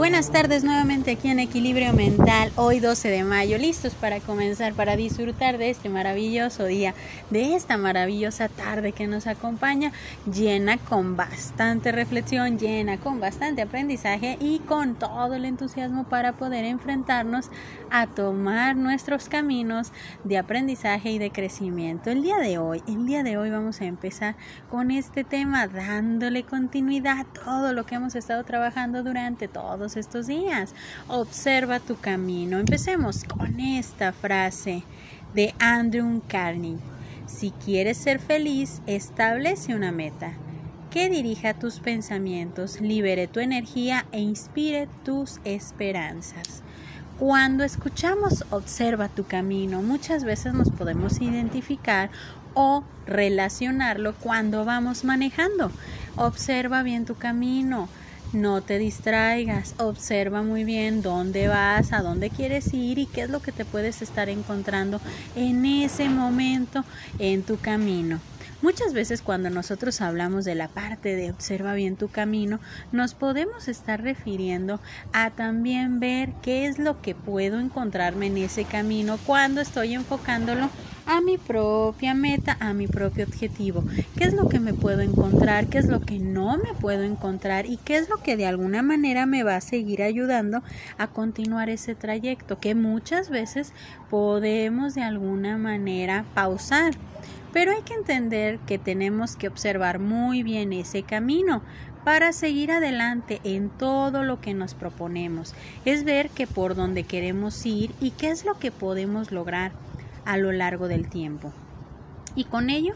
Buenas tardes nuevamente aquí en Equilibrio Mental, hoy 12 de mayo, listos para comenzar, para disfrutar de este maravilloso día, de esta maravillosa tarde que nos acompaña, llena con bastante reflexión, llena con bastante aprendizaje y con todo el entusiasmo para poder enfrentarnos a tomar nuestros caminos de aprendizaje y de crecimiento. El día de hoy, el día de hoy vamos a empezar con este tema dándole continuidad a todo lo que hemos estado trabajando durante estos días. Observa tu camino. Empecemos con esta frase de Andrew Carney. Si quieres ser feliz, establece una meta que dirija tus pensamientos, libere tu energía e inspire tus esperanzas. Cuando escuchamos observa tu camino, muchas veces nos podemos identificar o relacionarlo cuando vamos manejando. Observa bien tu camino. No te distraigas, observa muy bien dónde vas, a dónde quieres ir y qué es lo que te puedes estar encontrando en ese momento en tu camino. Muchas veces cuando nosotros hablamos de la parte de observa bien tu camino, nos podemos estar refiriendo a también ver qué es lo que puedo encontrarme en ese camino cuando estoy enfocándolo a mi propia meta, a mi propio objetivo. ¿Qué es lo que me puedo encontrar? ¿Qué es lo que no me puedo encontrar? ¿Y qué es lo que de alguna manera me va a seguir ayudando a continuar ese trayecto? Que muchas veces podemos de alguna manera pausar. Pero hay que entender que tenemos que observar muy bien ese camino para seguir adelante en todo lo que nos proponemos. Es ver que por dónde queremos ir y qué es lo que podemos lograr a lo largo del tiempo. Y con ello,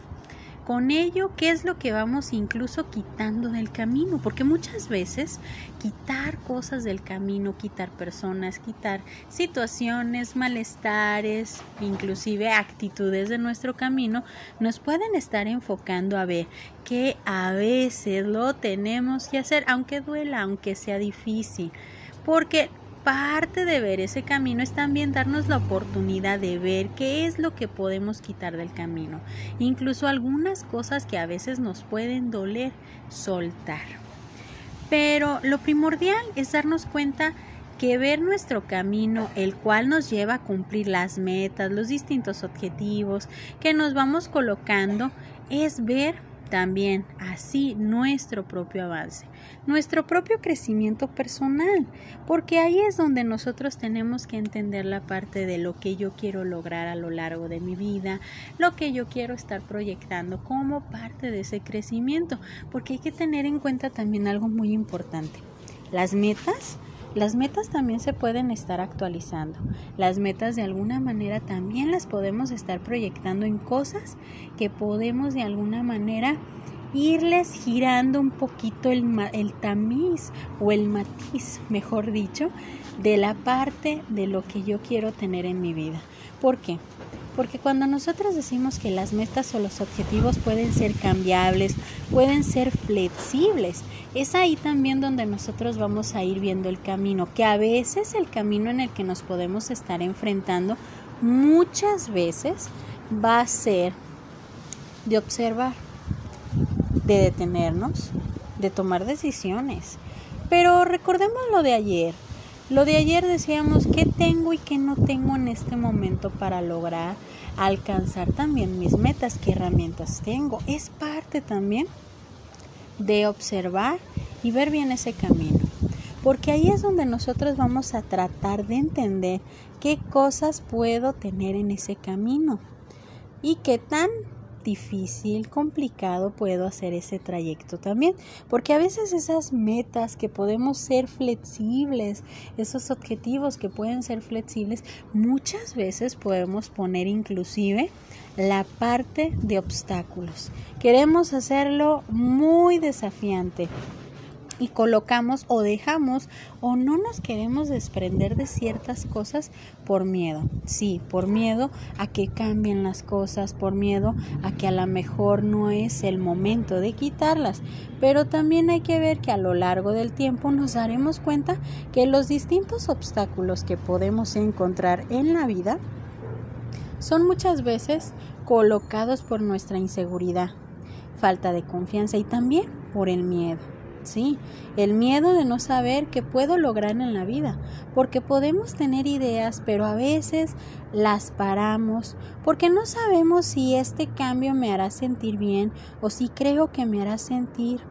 con ello, ¿qué es lo que vamos incluso quitando del camino? Porque muchas veces quitar cosas del camino, quitar personas, quitar situaciones, malestares, inclusive actitudes de nuestro camino, nos pueden estar enfocando a ver que a veces lo tenemos que hacer, aunque duela, aunque sea difícil. Porque parte de ver ese camino es también darnos la oportunidad de ver qué es lo que podemos quitar del camino. Incluso algunas cosas que a veces nos pueden doler, soltar. Pero lo primordial es darnos cuenta que ver nuestro camino, el cual nos lleva a cumplir las metas, los distintos objetivos que nos vamos colocando, es ver también así nuestro propio avance, nuestro propio crecimiento personal, porque ahí es donde nosotros tenemos que entender la parte de lo que yo quiero lograr a lo largo de mi vida, lo que yo quiero estar proyectando como parte de ese crecimiento, porque hay que tener en cuenta también algo muy importante. Las metas las metas también se pueden estar actualizando. Las metas de alguna manera también las podemos estar proyectando en cosas que podemos de alguna manera irles girando un poquito el, el, tamiz o el matiz, mejor dicho, de la parte de lo que yo quiero tener en mi vida. ¿Por qué? Porque cuando nosotros decimos que las metas o los objetivos pueden ser cambiables, pueden ser flexibles, es ahí también donde nosotros vamos a ir viendo el camino, que a veces el camino en el que nos podemos estar enfrentando muchas veces va a ser de observar, de detenernos, de tomar decisiones. Pero recordemos lo de ayer. Lo de ayer decíamos qué tengo y qué no tengo en este momento para lograr alcanzar también mis metas, qué herramientas tengo. Es parte también de observar y ver bien ese camino. Porque ahí es donde nosotros vamos a tratar de entender qué cosas puedo tener en ese camino y qué tan difícil, complicado puedo hacer ese trayecto también, porque a veces esas metas que podemos ser flexibles, esos objetivos que pueden ser flexibles, muchas veces podemos poner inclusive la parte de obstáculos. Queremos hacerlo muy desafiante y colocamos o dejamos o no nos queremos desprender de ciertas cosas por miedo. Sí, por miedo a que cambien las cosas, por miedo a que a lo mejor no es el momento de quitarlas. Pero también hay que ver que a lo largo del tiempo nos daremos cuenta que los distintos obstáculos que podemos encontrar en la vida son muchas veces colocados por nuestra inseguridad, falta de confianza y también por el miedo. Sí, el miedo de no saber qué puedo lograr en la vida, porque podemos tener ideas, pero a veces las paramos, porque no sabemos si este cambio me hará sentir bien o si creo que me hará sentir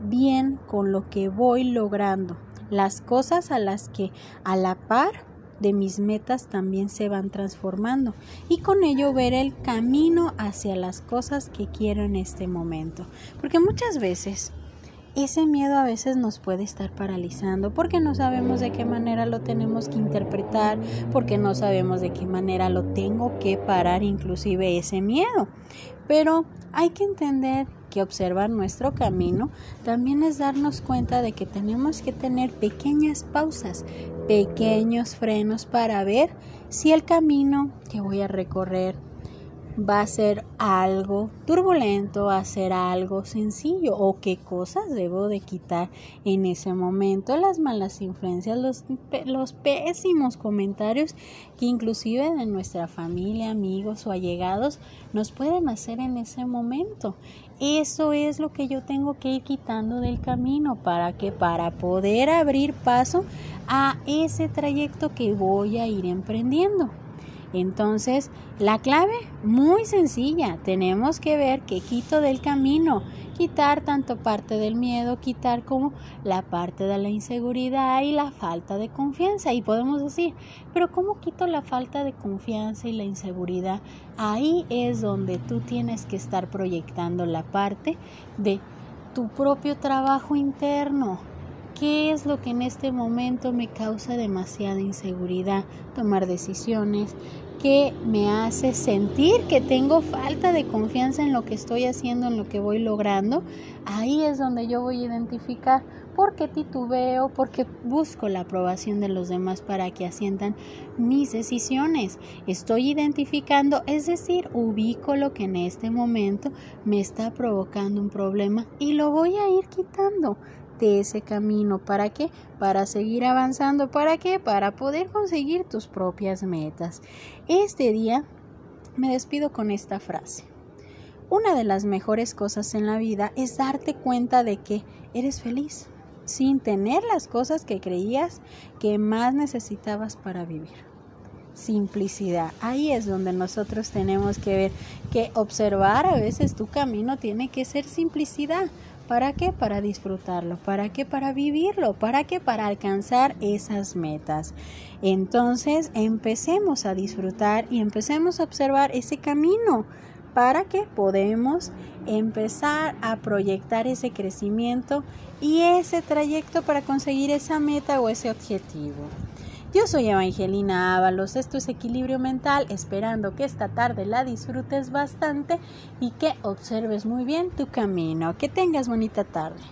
bien con lo que voy logrando, las cosas a las que a la par de mis metas también se van transformando y con ello ver el camino hacia las cosas que quiero en este momento. Porque muchas veces ese miedo a veces nos puede estar paralizando porque no sabemos de qué manera lo tenemos que interpretar, porque no sabemos de qué manera lo tengo que parar inclusive ese miedo. Pero hay que entender que observar nuestro camino también es darnos cuenta de que tenemos que tener pequeñas pausas, pequeños frenos para ver si el camino que voy a recorrer va a ser algo turbulento, va a ser algo sencillo o qué cosas debo de quitar en ese momento, las malas influencias, los, los pésimos comentarios que inclusive de nuestra familia, amigos o allegados nos pueden hacer en ese momento. Eso es lo que yo tengo que ir quitando del camino para que para poder abrir paso a ese trayecto que voy a ir emprendiendo. Entonces, la clave, muy sencilla, tenemos que ver qué quito del camino, quitar tanto parte del miedo, quitar como la parte de la inseguridad y la falta de confianza. Y podemos decir, pero ¿cómo quito la falta de confianza y la inseguridad? Ahí es donde tú tienes que estar proyectando la parte de tu propio trabajo interno. ¿Qué es lo que en este momento me causa demasiada inseguridad? Tomar decisiones, que me hace sentir que tengo falta de confianza en lo que estoy haciendo, en lo que voy logrando, ahí es donde yo voy a identificar por qué titubeo, porque busco la aprobación de los demás para que asientan mis decisiones. Estoy identificando, es decir, ubico lo que en este momento me está provocando un problema y lo voy a ir quitando ese camino. ¿Para qué? Para seguir avanzando. ¿Para qué? Para poder conseguir tus propias metas. Este día me despido con esta frase. Una de las mejores cosas en la vida es darte cuenta de que eres feliz sin tener las cosas que creías que más necesitabas para vivir simplicidad. Ahí es donde nosotros tenemos que ver que observar a veces tu camino tiene que ser simplicidad. ¿Para qué? Para disfrutarlo. ¿Para qué? Para vivirlo. ¿Para qué? Para alcanzar esas metas. Entonces empecemos a disfrutar y empecemos a observar ese camino para que podemos empezar a proyectar ese crecimiento y ese trayecto para conseguir esa meta o ese objetivo. Yo soy Evangelina Ábalos, esto es Equilibrio Mental, esperando que esta tarde la disfrutes bastante y que observes muy bien tu camino. Que tengas bonita tarde.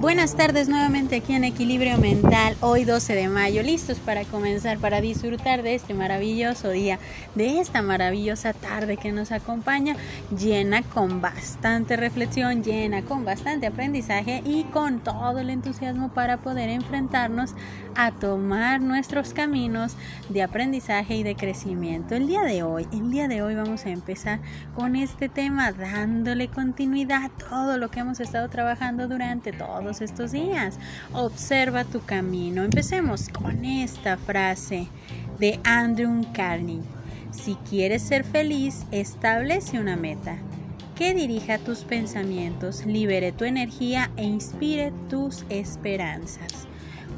Buenas tardes nuevamente aquí en Equilibrio Mental, hoy 12 de mayo, listos para comenzar, para disfrutar de este maravilloso día, de esta maravillosa tarde que nos acompaña, llena con bastante reflexión, llena con bastante aprendizaje y con todo el entusiasmo para poder enfrentarnos a tomar nuestros caminos de aprendizaje y de crecimiento. El día de hoy, el día de hoy vamos a empezar con este tema, dándole continuidad a todo lo que hemos estado trabajando durante todo estos días. Observa tu camino. Empecemos con esta frase de Andrew Carnegie. Si quieres ser feliz, establece una meta que dirija tus pensamientos, libere tu energía e inspire tus esperanzas.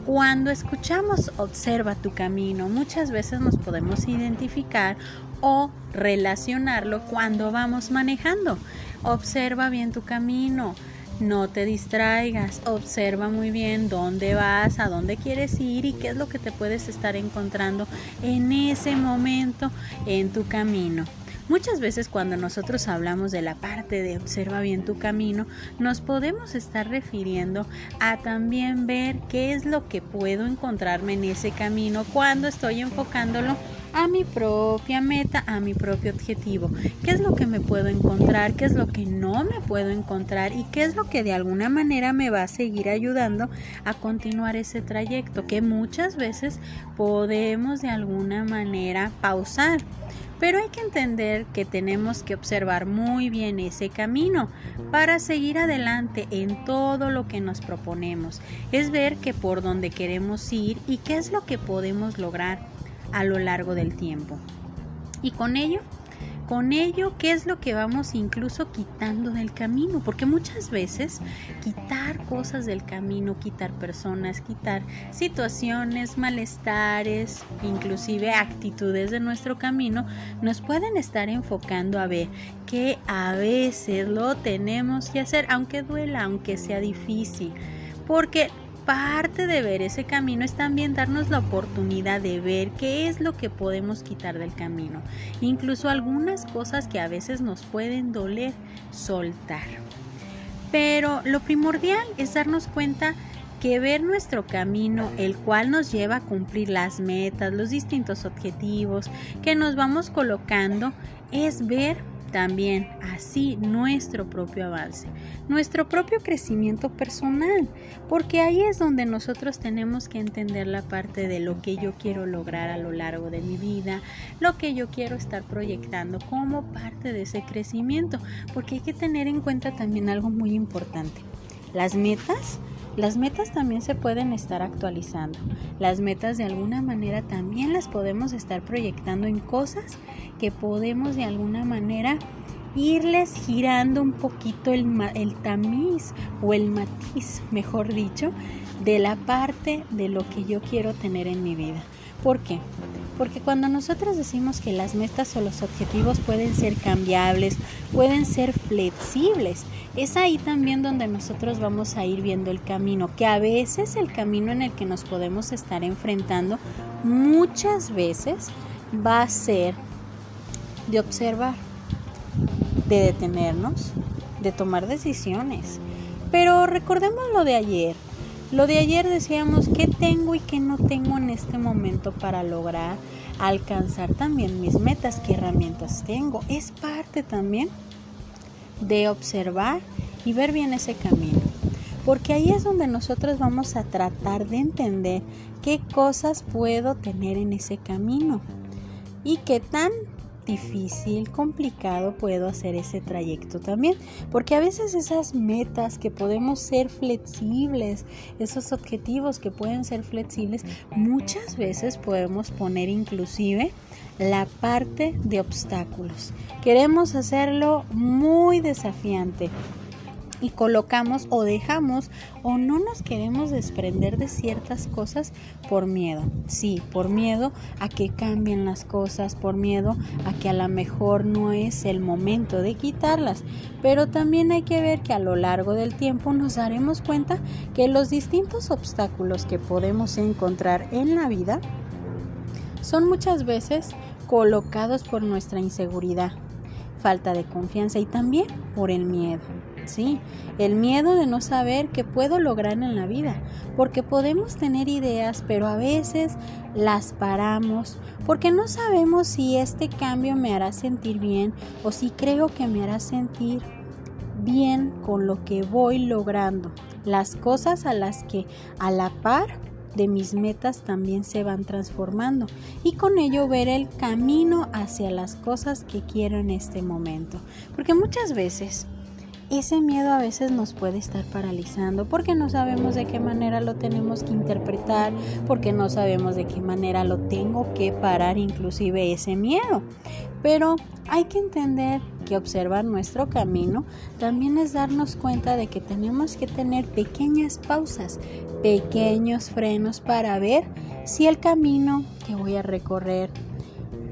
Cuando escuchamos observa tu camino, muchas veces nos podemos identificar o relacionarlo cuando vamos manejando. Observa bien tu camino. No te distraigas, observa muy bien dónde vas, a dónde quieres ir y qué es lo que te puedes estar encontrando en ese momento en tu camino. Muchas veces cuando nosotros hablamos de la parte de observa bien tu camino, nos podemos estar refiriendo a también ver qué es lo que puedo encontrarme en ese camino cuando estoy enfocándolo a mi propia meta, a mi propio objetivo. ¿Qué es lo que me puedo encontrar? ¿Qué es lo que no me puedo encontrar? ¿Y qué es lo que de alguna manera me va a seguir ayudando a continuar ese trayecto que muchas veces podemos de alguna manera pausar? Pero hay que entender que tenemos que observar muy bien ese camino para seguir adelante en todo lo que nos proponemos. Es ver que por dónde queremos ir y qué es lo que podemos lograr a lo largo del tiempo. Y con ello con ello, ¿qué es lo que vamos incluso quitando del camino? Porque muchas veces quitar cosas del camino, quitar personas, quitar situaciones, malestares, inclusive actitudes de nuestro camino, nos pueden estar enfocando a ver que a veces lo tenemos que hacer, aunque duela, aunque sea difícil. Porque parte de ver ese camino es también darnos la oportunidad de ver qué es lo que podemos quitar del camino. Incluso algunas cosas que a veces nos pueden doler soltar. Pero lo primordial es darnos cuenta que ver nuestro camino, el cual nos lleva a cumplir las metas, los distintos objetivos que nos vamos colocando, es ver también así nuestro propio avance, nuestro propio crecimiento personal, porque ahí es donde nosotros tenemos que entender la parte de lo que yo quiero lograr a lo largo de mi vida, lo que yo quiero estar proyectando como parte de ese crecimiento, porque hay que tener en cuenta también algo muy importante. Las metas las metas también se pueden estar actualizando. Las metas de alguna manera también las podemos estar proyectando en cosas que podemos de alguna manera irles girando un poquito el, el tamiz o el matiz, mejor dicho, de la parte de lo que yo quiero tener en mi vida. ¿Por qué? Porque cuando nosotros decimos que las metas o los objetivos pueden ser cambiables, pueden ser flexibles, es ahí también donde nosotros vamos a ir viendo el camino, que a veces el camino en el que nos podemos estar enfrentando muchas veces va a ser de observar, de detenernos, de tomar decisiones. Pero recordemos lo de ayer. Lo de ayer decíamos qué tengo y qué no tengo en este momento para lograr alcanzar también mis metas, qué herramientas tengo. Es parte también de observar y ver bien ese camino. Porque ahí es donde nosotros vamos a tratar de entender qué cosas puedo tener en ese camino y qué tan difícil, complicado puedo hacer ese trayecto también. Porque a veces esas metas que podemos ser flexibles, esos objetivos que pueden ser flexibles, muchas veces podemos poner inclusive la parte de obstáculos. Queremos hacerlo muy desafiante y colocamos o dejamos o no nos queremos desprender de ciertas cosas por miedo. Sí, por miedo a que cambien las cosas, por miedo a que a lo mejor no es el momento de quitarlas. Pero también hay que ver que a lo largo del tiempo nos daremos cuenta que los distintos obstáculos que podemos encontrar en la vida son muchas veces colocados por nuestra inseguridad, falta de confianza y también por el miedo. Sí, el miedo de no saber qué puedo lograr en la vida, porque podemos tener ideas, pero a veces las paramos porque no sabemos si este cambio me hará sentir bien o si creo que me hará sentir bien con lo que voy logrando, las cosas a las que a la par de mis metas también se van transformando y con ello ver el camino hacia las cosas que quiero en este momento. Porque muchas veces ese miedo a veces nos puede estar paralizando porque no sabemos de qué manera lo tenemos que interpretar, porque no sabemos de qué manera lo tengo que parar inclusive ese miedo. Pero hay que entender que observar nuestro camino también es darnos cuenta de que tenemos que tener pequeñas pausas, pequeños frenos para ver si el camino que voy a recorrer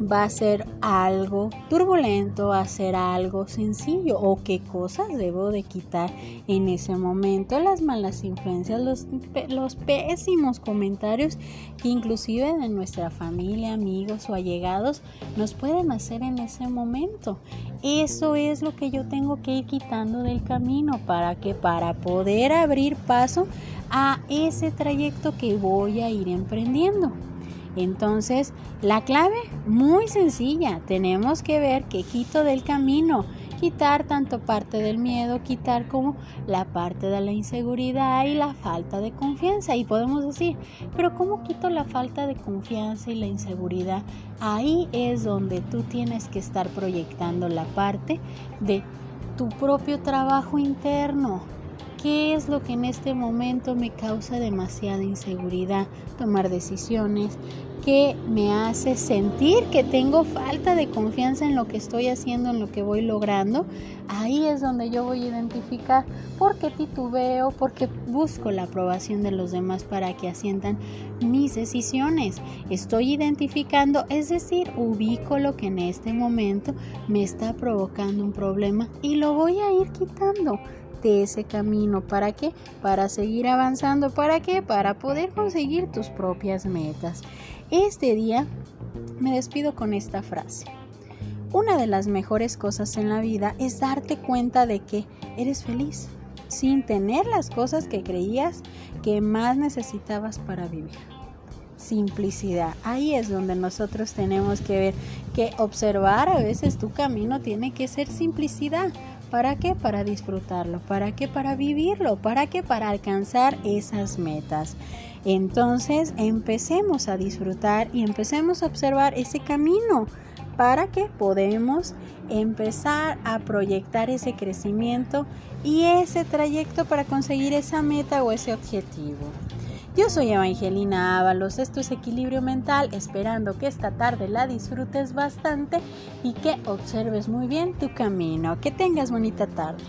va a ser algo turbulento, va a ser algo sencillo o qué cosas debo de quitar en ese momento, las malas influencias, los, los pésimos comentarios que inclusive de nuestra familia, amigos o allegados nos pueden hacer en ese momento. Eso es lo que yo tengo que ir quitando del camino para que para poder abrir paso a ese trayecto que voy a ir emprendiendo. Entonces, la clave muy sencilla, tenemos que ver qué quito del camino, quitar tanto parte del miedo, quitar como la parte de la inseguridad y la falta de confianza. Y podemos decir, pero ¿cómo quito la falta de confianza y la inseguridad? Ahí es donde tú tienes que estar proyectando la parte de tu propio trabajo interno. ¿Qué es lo que en este momento me causa demasiada inseguridad? Tomar decisiones, que me hace sentir que tengo falta de confianza en lo que estoy haciendo, en lo que voy logrando, ahí es donde yo voy a identificar por qué titubeo, porque busco la aprobación de los demás para que asientan mis decisiones. Estoy identificando, es decir, ubico lo que en este momento me está provocando un problema y lo voy a ir quitando de ese camino. ¿Para qué? Para seguir avanzando. ¿Para qué? Para poder conseguir tus propias metas. Este día me despido con esta frase. Una de las mejores cosas en la vida es darte cuenta de que eres feliz sin tener las cosas que creías que más necesitabas para vivir. Simplicidad. Ahí es donde nosotros tenemos que ver que observar a veces tu camino tiene que ser simplicidad. ¿Para qué? Para disfrutarlo. ¿Para qué? Para vivirlo. ¿Para qué? Para alcanzar esas metas. Entonces empecemos a disfrutar y empecemos a observar ese camino para que podamos empezar a proyectar ese crecimiento y ese trayecto para conseguir esa meta o ese objetivo. Yo soy Evangelina Ábalos, esto es Equilibrio Mental, esperando que esta tarde la disfrutes bastante y que observes muy bien tu camino. Que tengas bonita tarde.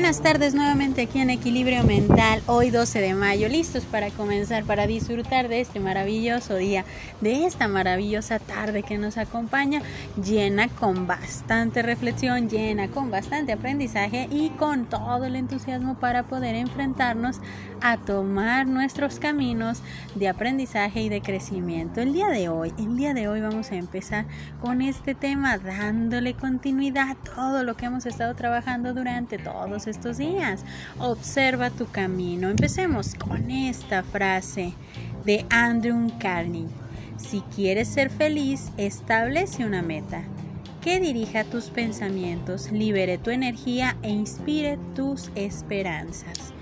Buenas tardes nuevamente aquí en Equilibrio Mental, hoy 12 de mayo, listos para comenzar, para disfrutar de este maravilloso día, de esta maravillosa tarde que nos acompaña, llena con bastante reflexión, llena con bastante aprendizaje y con todo el entusiasmo para poder enfrentarnos a tomar nuestros caminos de aprendizaje y de crecimiento. El día de hoy, el día de hoy vamos a empezar con este tema dándole continuidad a todo lo que hemos estado trabajando durante todos estos días. Observa tu camino. Empecemos con esta frase de Andrew Carney. Si quieres ser feliz, establece una meta que dirija tus pensamientos, libere tu energía e inspire tus esperanzas.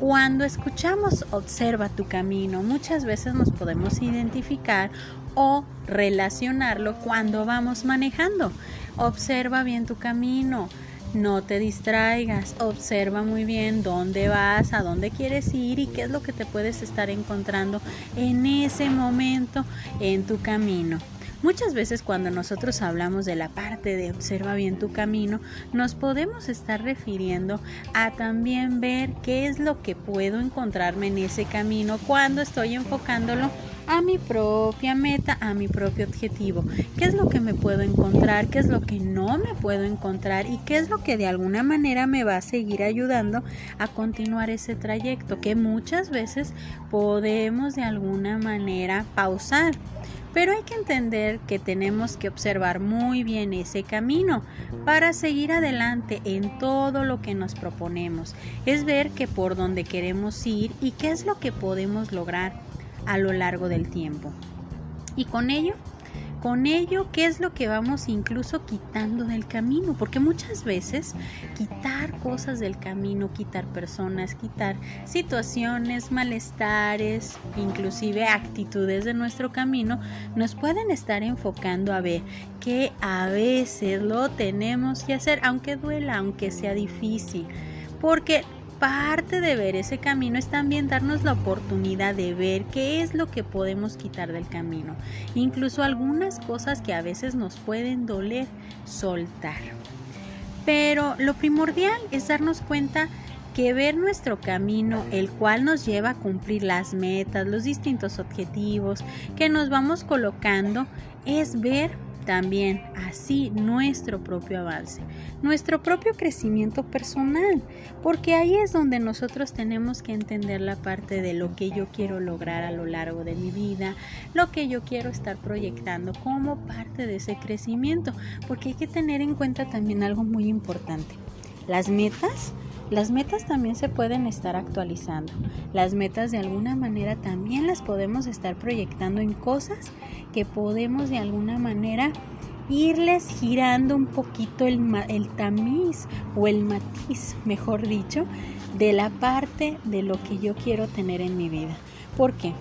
Cuando escuchamos observa tu camino, muchas veces nos podemos identificar o relacionarlo cuando vamos manejando. Observa bien tu camino. No te distraigas, observa muy bien dónde vas, a dónde quieres ir y qué es lo que te puedes estar encontrando en ese momento en tu camino. Muchas veces cuando nosotros hablamos de la parte de observa bien tu camino, nos podemos estar refiriendo a también ver qué es lo que puedo encontrarme en ese camino cuando estoy enfocándolo a mi propia meta, a mi propio objetivo. ¿Qué es lo que me puedo encontrar? ¿Qué es lo que no me puedo encontrar? ¿Y qué es lo que de alguna manera me va a seguir ayudando a continuar ese trayecto que muchas veces podemos de alguna manera pausar? Pero hay que entender que tenemos que observar muy bien ese camino para seguir adelante en todo lo que nos proponemos. Es ver que por dónde queremos ir y qué es lo que podemos lograr a lo largo del tiempo. Y con ello, con ello, ¿qué es lo que vamos incluso quitando del camino? Porque muchas veces quitar cosas del camino, quitar personas, quitar situaciones, malestares, inclusive actitudes de nuestro camino, nos pueden estar enfocando a ver que a veces lo tenemos que hacer, aunque duela, aunque sea difícil. Porque parte de ver ese camino es también darnos la oportunidad de ver qué es lo que podemos quitar del camino. Incluso algunas cosas que a veces nos pueden doler soltar. Pero lo primordial es darnos cuenta que ver nuestro camino, el cual nos lleva a cumplir las metas, los distintos objetivos que nos vamos colocando, es ver también así nuestro propio avance, nuestro propio crecimiento personal, porque ahí es donde nosotros tenemos que entender la parte de lo que yo quiero lograr a lo largo de mi vida, lo que yo quiero estar proyectando como parte de ese crecimiento, porque hay que tener en cuenta también algo muy importante. Las metas las metas también se pueden estar actualizando. Las metas de alguna manera también las podemos estar proyectando en cosas que podemos de alguna manera irles girando un poquito el, tamiz o el matiz, mejor dicho, de la parte de lo que yo quiero tener en mi vida. ¿Por qué?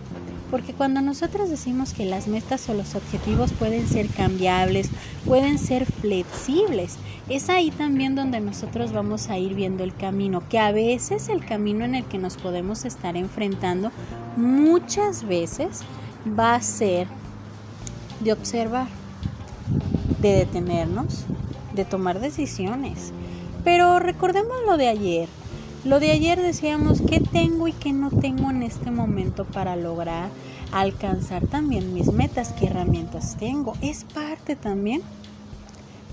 Porque cuando nosotros decimos que las metas o los objetivos pueden ser cambiables, pueden ser flexibles, es ahí también donde nosotros vamos a ir viendo el camino, que a veces el camino en el que nos podemos estar enfrentando muchas veces va a ser de observar, de detenernos, de tomar decisiones. Pero recordemos lo de ayer. Lo de ayer decíamos qué tengo y qué no tengo en este momento para lograr alcanzar también mis metas, qué herramientas tengo. Es parte también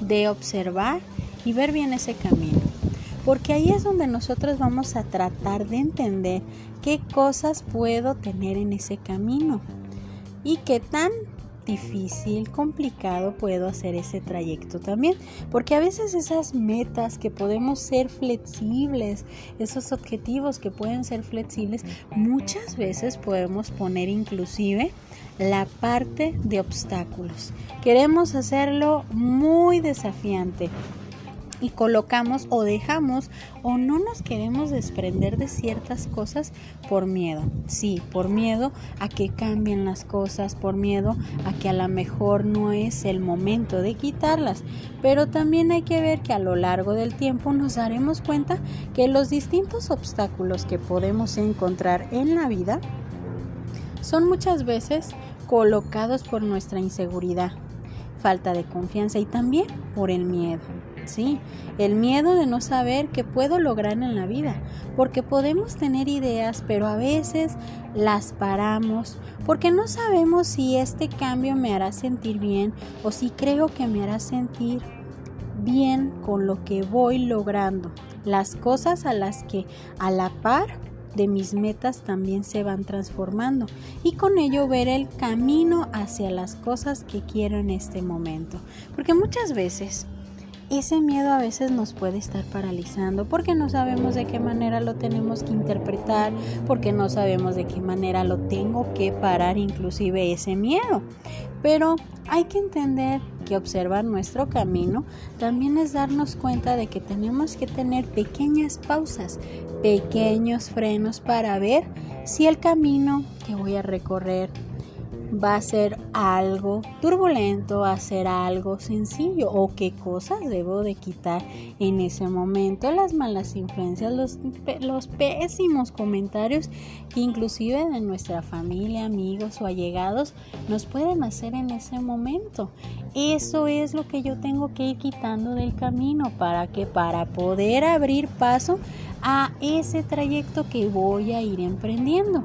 de observar y ver bien ese camino. Porque ahí es donde nosotros vamos a tratar de entender qué cosas puedo tener en ese camino y qué tan difícil, complicado puedo hacer ese trayecto también. Porque a veces esas metas que podemos ser flexibles, esos objetivos que pueden ser flexibles, muchas veces podemos poner inclusive la parte de obstáculos. Queremos hacerlo muy desafiante y colocamos o dejamos o no nos queremos desprender de ciertas cosas por miedo. Sí, por miedo a que cambien las cosas, por miedo a que a lo mejor no es el momento de quitarlas. Pero también hay que ver que a lo largo del tiempo nos daremos cuenta que los distintos obstáculos que podemos encontrar en la vida son muchas veces colocados por nuestra inseguridad, falta de confianza y también por el miedo. Sí, el miedo de no saber qué puedo lograr en la vida, porque podemos tener ideas, pero a veces las paramos porque no sabemos si este cambio me hará sentir bien o si creo que me hará sentir bien con lo que voy logrando, las cosas a las que a la par de mis metas también se van transformando y con ello ver el camino hacia las cosas que quiero en este momento. Porque muchas veces ese miedo a veces nos puede estar paralizando porque no sabemos de qué manera lo tenemos que interpretar, porque no sabemos de qué manera lo tengo que parar inclusive ese miedo. Pero hay que entender que observar nuestro camino también es darnos cuenta de que tenemos que tener pequeñas pausas, pequeños frenos para ver si el camino que voy a recorrer va a ser algo turbulento, va a ser algo sencillo o qué cosas debo de quitar en ese momento, las malas influencias, los, los pésimos comentarios que inclusive de nuestra familia, amigos o allegados nos pueden hacer en ese momento. Eso es lo que yo tengo que ir quitando del camino para que para poder abrir paso a ese trayecto que voy a ir emprendiendo.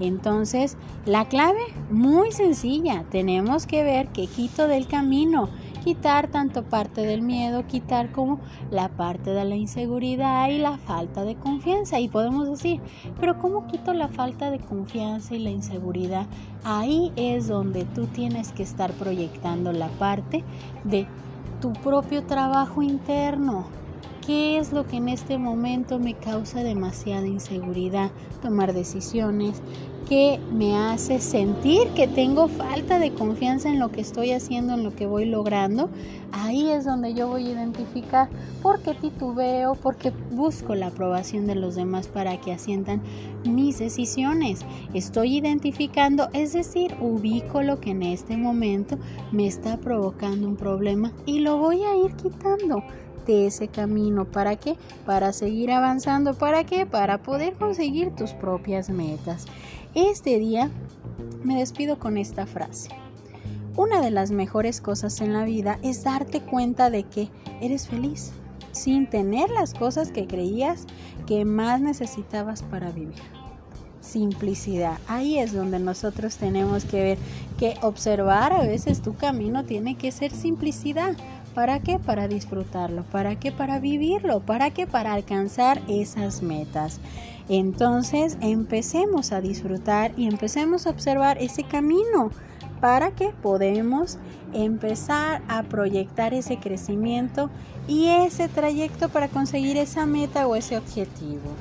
Entonces, la clave, muy sencilla, tenemos que ver que quito del camino, quitar tanto parte del miedo, quitar como la parte de la inseguridad y la falta de confianza. Y podemos decir, pero ¿cómo quito la falta de confianza y la inseguridad? Ahí es donde tú tienes que estar proyectando la parte de tu propio trabajo interno. ¿Qué es lo que en este momento me causa demasiada inseguridad? Tomar decisiones, que me hace sentir que tengo falta de confianza en lo que estoy haciendo, en lo que voy logrando, ahí es donde yo voy a identificar por qué titubeo, porque busco la aprobación de los demás para que asientan mis decisiones. Estoy identificando, es decir, ubico lo que en este momento me está provocando un problema y lo voy a ir quitando de ese camino. ¿Para qué? Para seguir avanzando. ¿Para qué? Para poder conseguir tus propias metas. Este día me despido con esta frase. Una de las mejores cosas en la vida es darte cuenta de que eres feliz sin tener las cosas que creías que más necesitabas para vivir. Simplicidad. Ahí es donde nosotros tenemos que ver que observar a veces tu camino tiene que ser simplicidad. ¿Para qué? Para disfrutarlo. ¿Para qué? Para vivirlo. ¿Para qué? Para alcanzar esas metas. Entonces empecemos a disfrutar y empecemos a observar ese camino para que podamos empezar a proyectar ese crecimiento y ese trayecto para conseguir esa meta o ese objetivo.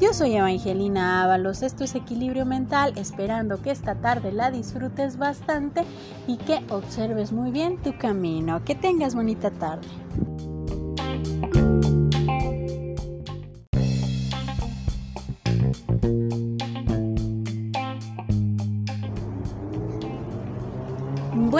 Yo soy Evangelina Ábalos, esto es Equilibrio Mental, esperando que esta tarde la disfrutes bastante y que observes muy bien tu camino. Que tengas bonita tarde.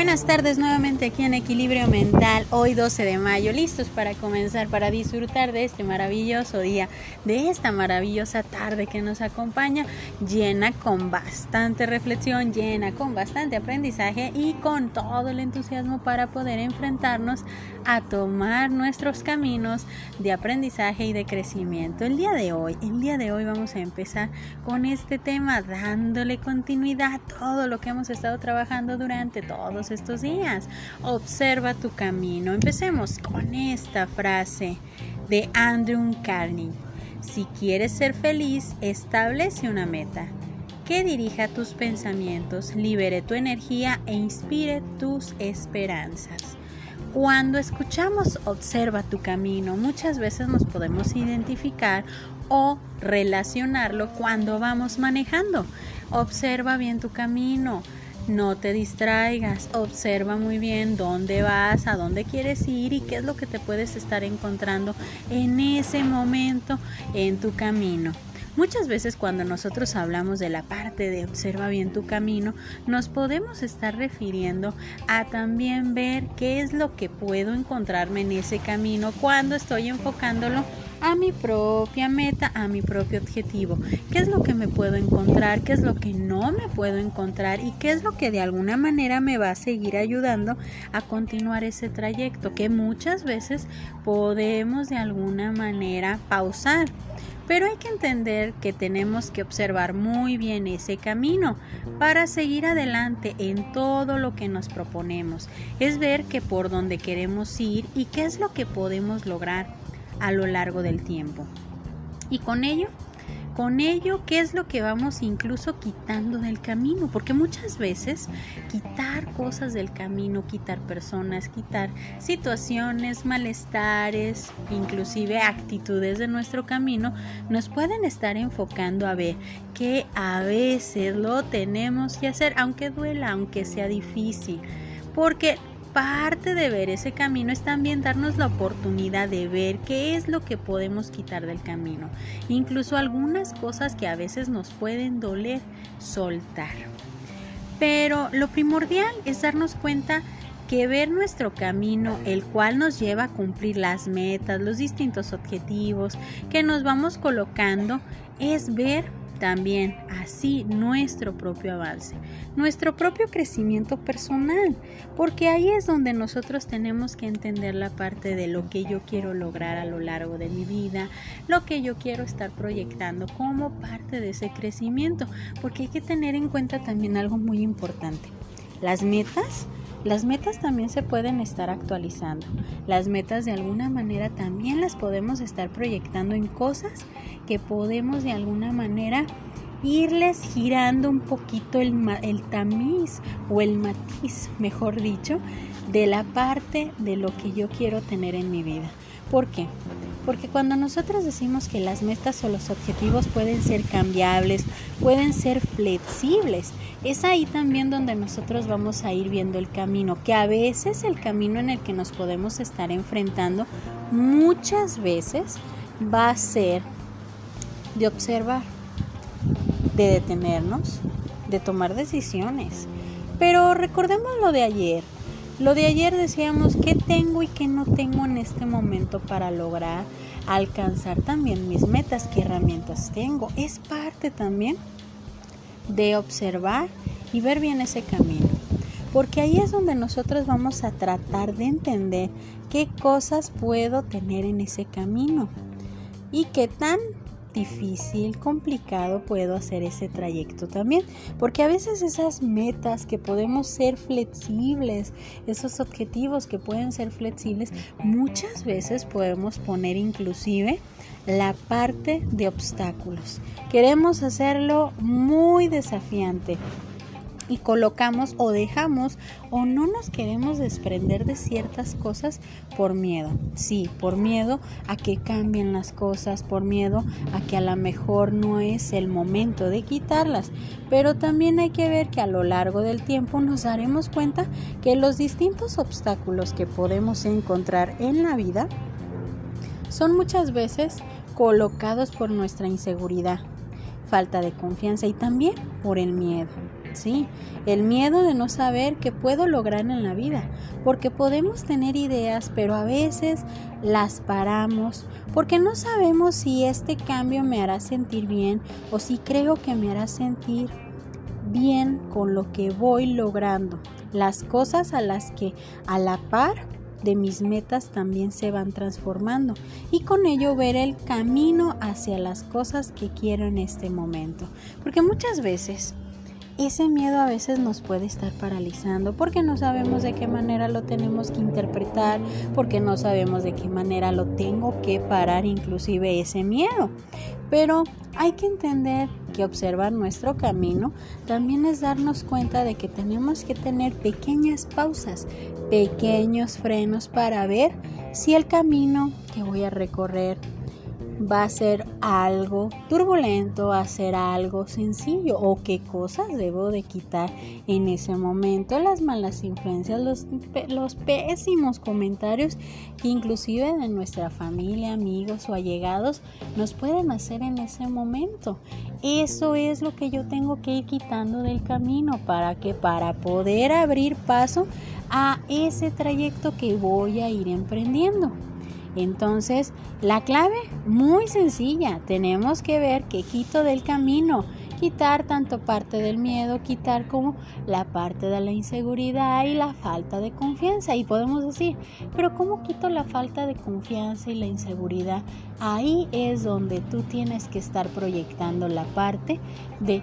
Buenas tardes nuevamente aquí en Equilibrio Mental, hoy 12 de mayo, listos para comenzar, para disfrutar de este maravilloso día, de esta maravillosa tarde que nos acompaña, llena con bastante reflexión, llena con bastante aprendizaje y con todo el entusiasmo para poder enfrentarnos a tomar nuestros caminos de aprendizaje y de crecimiento. El día de hoy, el día de hoy vamos a empezar con este tema, dándole continuidad a todo lo que hemos estado trabajando durante todos estos días. Observa tu camino. Empecemos con esta frase de Andrew Carney. Si quieres ser feliz, establece una meta que dirija tus pensamientos, libere tu energía e inspire tus esperanzas. Cuando escuchamos observa tu camino, muchas veces nos podemos identificar o relacionarlo cuando vamos manejando. Observa bien tu camino, no te distraigas, observa muy bien dónde vas, a dónde quieres ir y qué es lo que te puedes estar encontrando en ese momento en tu camino. Muchas veces cuando nosotros hablamos de la parte de observa bien tu camino, nos podemos estar refiriendo a también ver qué es lo que puedo encontrarme en ese camino cuando estoy enfocándolo a mi propia meta, a mi propio objetivo. ¿Qué es lo que me puedo encontrar? ¿Qué es lo que no me puedo encontrar? ¿Y qué es lo que de alguna manera me va a seguir ayudando a continuar ese trayecto que muchas veces podemos de alguna manera pausar? Pero hay que entender que tenemos que observar muy bien ese camino para seguir adelante en todo lo que nos proponemos. Es ver que por dónde queremos ir y qué es lo que podemos lograr a lo largo del tiempo. Y con ello, con ello, ¿qué es lo que vamos incluso quitando del camino? Porque muchas veces quitar cosas del camino, quitar personas, quitar situaciones, malestares, inclusive actitudes de nuestro camino, nos pueden estar enfocando a ver que a veces lo tenemos que hacer, aunque duela, aunque sea difícil. Porque parte de ver ese camino es también darnos la oportunidad de ver qué es lo que podemos quitar del camino. Incluso algunas cosas que a veces nos pueden doler soltar. Pero lo primordial es darnos cuenta que ver nuestro camino, el cual nos lleva a cumplir las metas, los distintos objetivos que nos vamos colocando, es ver también así nuestro propio avance, nuestro propio crecimiento personal, porque ahí es donde nosotros tenemos que entender la parte de lo que yo quiero lograr a lo largo de mi vida, lo que yo quiero estar proyectando como parte de ese crecimiento, porque hay que tener en cuenta también algo muy importante. Las metas las metas también se pueden estar actualizando. Las metas de alguna manera también las podemos estar proyectando en cosas que podemos de alguna manera irles girando un poquito el, el tamiz o el matiz, mejor dicho, de la parte de lo que yo quiero tener en mi vida. ¿Por qué? Porque cuando nosotros decimos que las metas o los objetivos pueden ser cambiables, pueden ser flexibles, es ahí también donde nosotros vamos a ir viendo el camino, que a veces el camino en el que nos podemos estar enfrentando muchas veces va a ser de observar, de detenernos, de tomar decisiones. Pero recordemos lo de ayer. Lo de ayer decíamos qué tengo y qué no tengo en este momento para lograr alcanzar también mis metas, qué herramientas tengo. Es parte también de observar y ver bien ese camino. Porque ahí es donde nosotros vamos a tratar de entender qué cosas puedo tener en ese camino y qué tan difícil, complicado puedo hacer ese trayecto también. Porque a veces esas metas que podemos ser flexibles, esos objetivos que pueden ser flexibles, muchas veces podemos poner inclusive la parte de obstáculos. Queremos hacerlo muy desafiante. Y colocamos o dejamos o no nos queremos desprender de ciertas cosas por miedo. Sí, por miedo a que cambien las cosas, por miedo a que a lo mejor no es el momento de quitarlas. Pero también hay que ver que a lo largo del tiempo nos daremos cuenta que los distintos obstáculos que podemos encontrar en la vida son muchas veces colocados por nuestra inseguridad, falta de confianza y también por el miedo. Sí, el miedo de no saber qué puedo lograr en la vida, porque podemos tener ideas, pero a veces las paramos porque no sabemos si este cambio me hará sentir bien o si creo que me hará sentir bien con lo que voy logrando, las cosas a las que a la par de mis metas también se van transformando y con ello ver el camino hacia las cosas que quiero en este momento. Porque muchas veces ese miedo a veces nos puede estar paralizando porque no sabemos de qué manera lo tenemos que interpretar, porque no sabemos de qué manera lo tengo que parar inclusive ese miedo. Pero hay que entender que observar nuestro camino también es darnos cuenta de que tenemos que tener pequeñas pausas, pequeños frenos para ver si el camino que voy a recorrer va a ser algo turbulento, va a ser algo sencillo o qué cosas debo de quitar en ese momento, las malas influencias, los, los pésimos comentarios que inclusive de nuestra familia, amigos o allegados nos pueden hacer en ese momento. Eso es lo que yo tengo que ir quitando del camino para que para poder abrir paso a ese trayecto que voy a ir emprendiendo. Entonces, la clave, muy sencilla, tenemos que ver que quito del camino, quitar tanto parte del miedo, quitar como la parte de la inseguridad y la falta de confianza. Y podemos decir, pero ¿cómo quito la falta de confianza y la inseguridad? Ahí es donde tú tienes que estar proyectando la parte de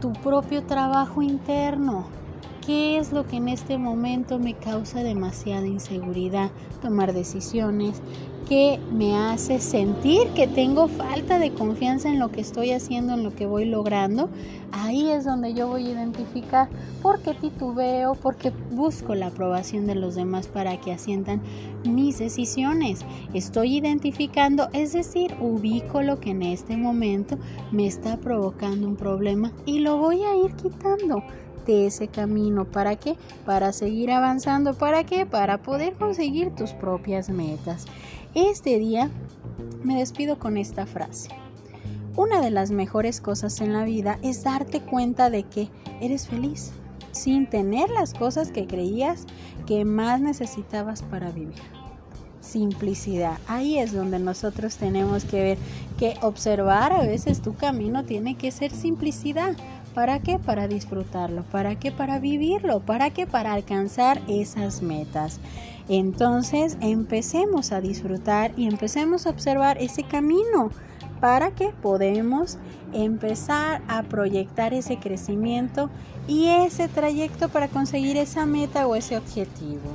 tu propio trabajo interno. ¿Qué es lo que en este momento me causa demasiada inseguridad? Tomar decisiones, que me hace sentir que tengo falta de confianza en lo que estoy haciendo, en lo que voy logrando, ahí es donde yo voy a identificar por qué titubeo, porque busco la aprobación de los demás para que asientan mis decisiones. Estoy identificando, es decir, ubico lo que en este momento me está provocando un problema y lo voy a ir quitando de ese camino. ¿Para qué? Para seguir avanzando. ¿Para qué? Para poder conseguir tus propias metas. Este día me despido con esta frase. Una de las mejores cosas en la vida es darte cuenta de que eres feliz sin tener las cosas que creías que más necesitabas para vivir. Simplicidad. Ahí es donde nosotros tenemos que ver que observar a veces tu camino tiene que ser simplicidad. ¿Para qué? Para disfrutarlo. ¿Para qué? Para vivirlo. ¿Para qué? Para alcanzar esas metas. Entonces empecemos a disfrutar y empecemos a observar ese camino para que podamos empezar a proyectar ese crecimiento y ese trayecto para conseguir esa meta o ese objetivo.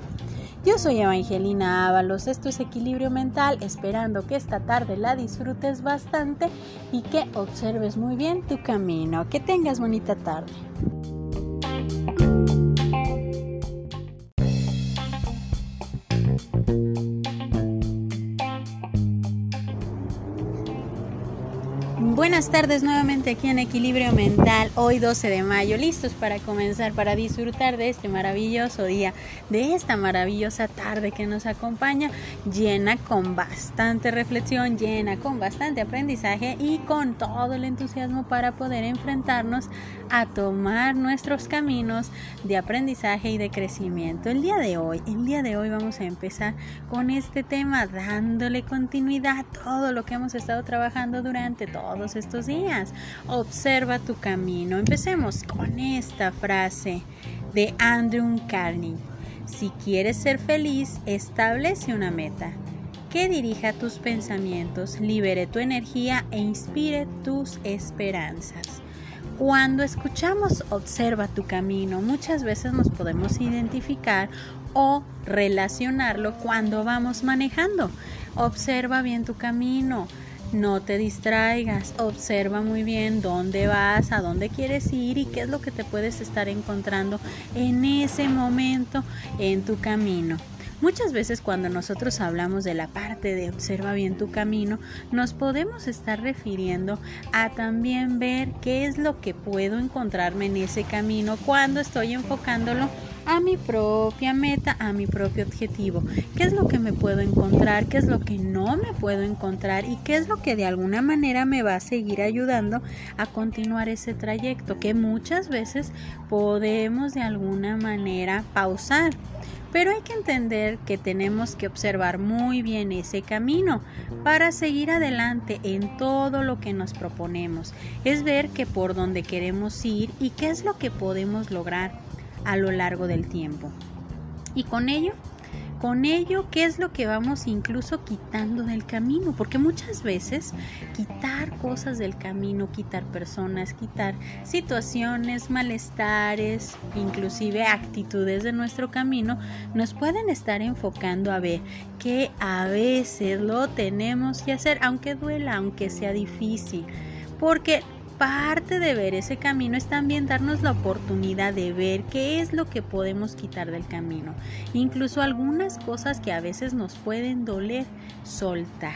Yo soy Evangelina Ábalos, esto es Equilibrio Mental, esperando que esta tarde la disfrutes bastante y que observes muy bien tu camino. Que tengas bonita tarde. Buenas tardes nuevamente aquí en Equilibrio Mental, hoy 12 de mayo, listos para comenzar, para disfrutar de este maravilloso día, de esta maravillosa tarde que nos acompaña, llena con bastante reflexión, llena con bastante aprendizaje y con todo el entusiasmo para poder enfrentarnos a tomar nuestros caminos de aprendizaje y de crecimiento. El día de hoy, el día de hoy vamos a empezar con este tema, dándole continuidad a todo lo que hemos estado trabajando durante todos estos días. Observa tu camino. Empecemos con esta frase de Andrew Carney. Si quieres ser feliz, establece una meta que dirija tus pensamientos, libere tu energía e inspire tus esperanzas. Cuando escuchamos observa tu camino, muchas veces nos podemos identificar o relacionarlo cuando vamos manejando. Observa bien tu camino, no te distraigas, observa muy bien dónde vas, a dónde quieres ir y qué es lo que te puedes estar encontrando en ese momento en tu camino. Muchas veces cuando nosotros hablamos de la parte de observa bien tu camino, nos podemos estar refiriendo a también ver qué es lo que puedo encontrarme en ese camino cuando estoy enfocándolo a mi propia meta, a mi propio objetivo. ¿Qué es lo que me puedo encontrar? ¿Qué es lo que no me puedo encontrar? ¿Y qué es lo que de alguna manera me va a seguir ayudando a continuar ese trayecto que muchas veces podemos de alguna manera pausar? Pero hay que entender que tenemos que observar muy bien ese camino para seguir adelante en todo lo que nos proponemos. Es ver que por dónde queremos ir y qué es lo que podemos lograr a lo largo del tiempo. Y con ello, con ello, ¿qué es lo que vamos incluso quitando del camino? Porque muchas veces quitar cosas del camino, quitar personas, quitar situaciones, malestares, inclusive actitudes de nuestro camino, nos pueden estar enfocando a ver que a veces lo tenemos que hacer, aunque duela, aunque sea difícil. Porque parte de ver ese camino es también darnos la oportunidad de ver qué es lo que podemos quitar del camino. Incluso algunas cosas que a veces nos pueden doler, soltar.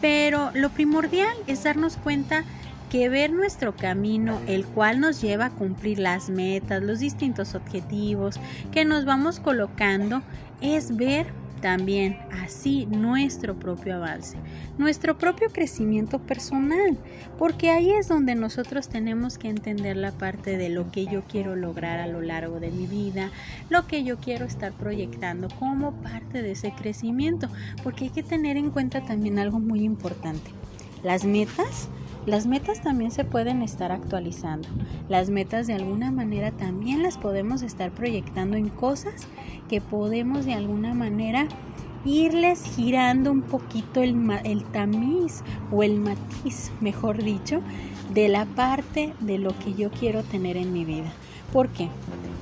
Pero lo primordial es darnos cuenta que ver nuestro camino, el cual nos lleva a cumplir las metas, los distintos objetivos que nos vamos colocando, es ver también así nuestro propio avance, nuestro propio crecimiento personal, porque ahí es donde nosotros tenemos que entender la parte de lo que yo quiero lograr a lo largo de mi vida, lo que yo quiero estar proyectando como parte de ese crecimiento, porque hay que tener en cuenta también algo muy importante. Las metas las metas también se pueden estar actualizando. Las metas de alguna manera también las podemos estar proyectando en cosas que podemos de alguna manera irles girando un poquito el, el tamiz o el matiz, mejor dicho, de la parte de lo que yo quiero tener en mi vida. ¿Por qué?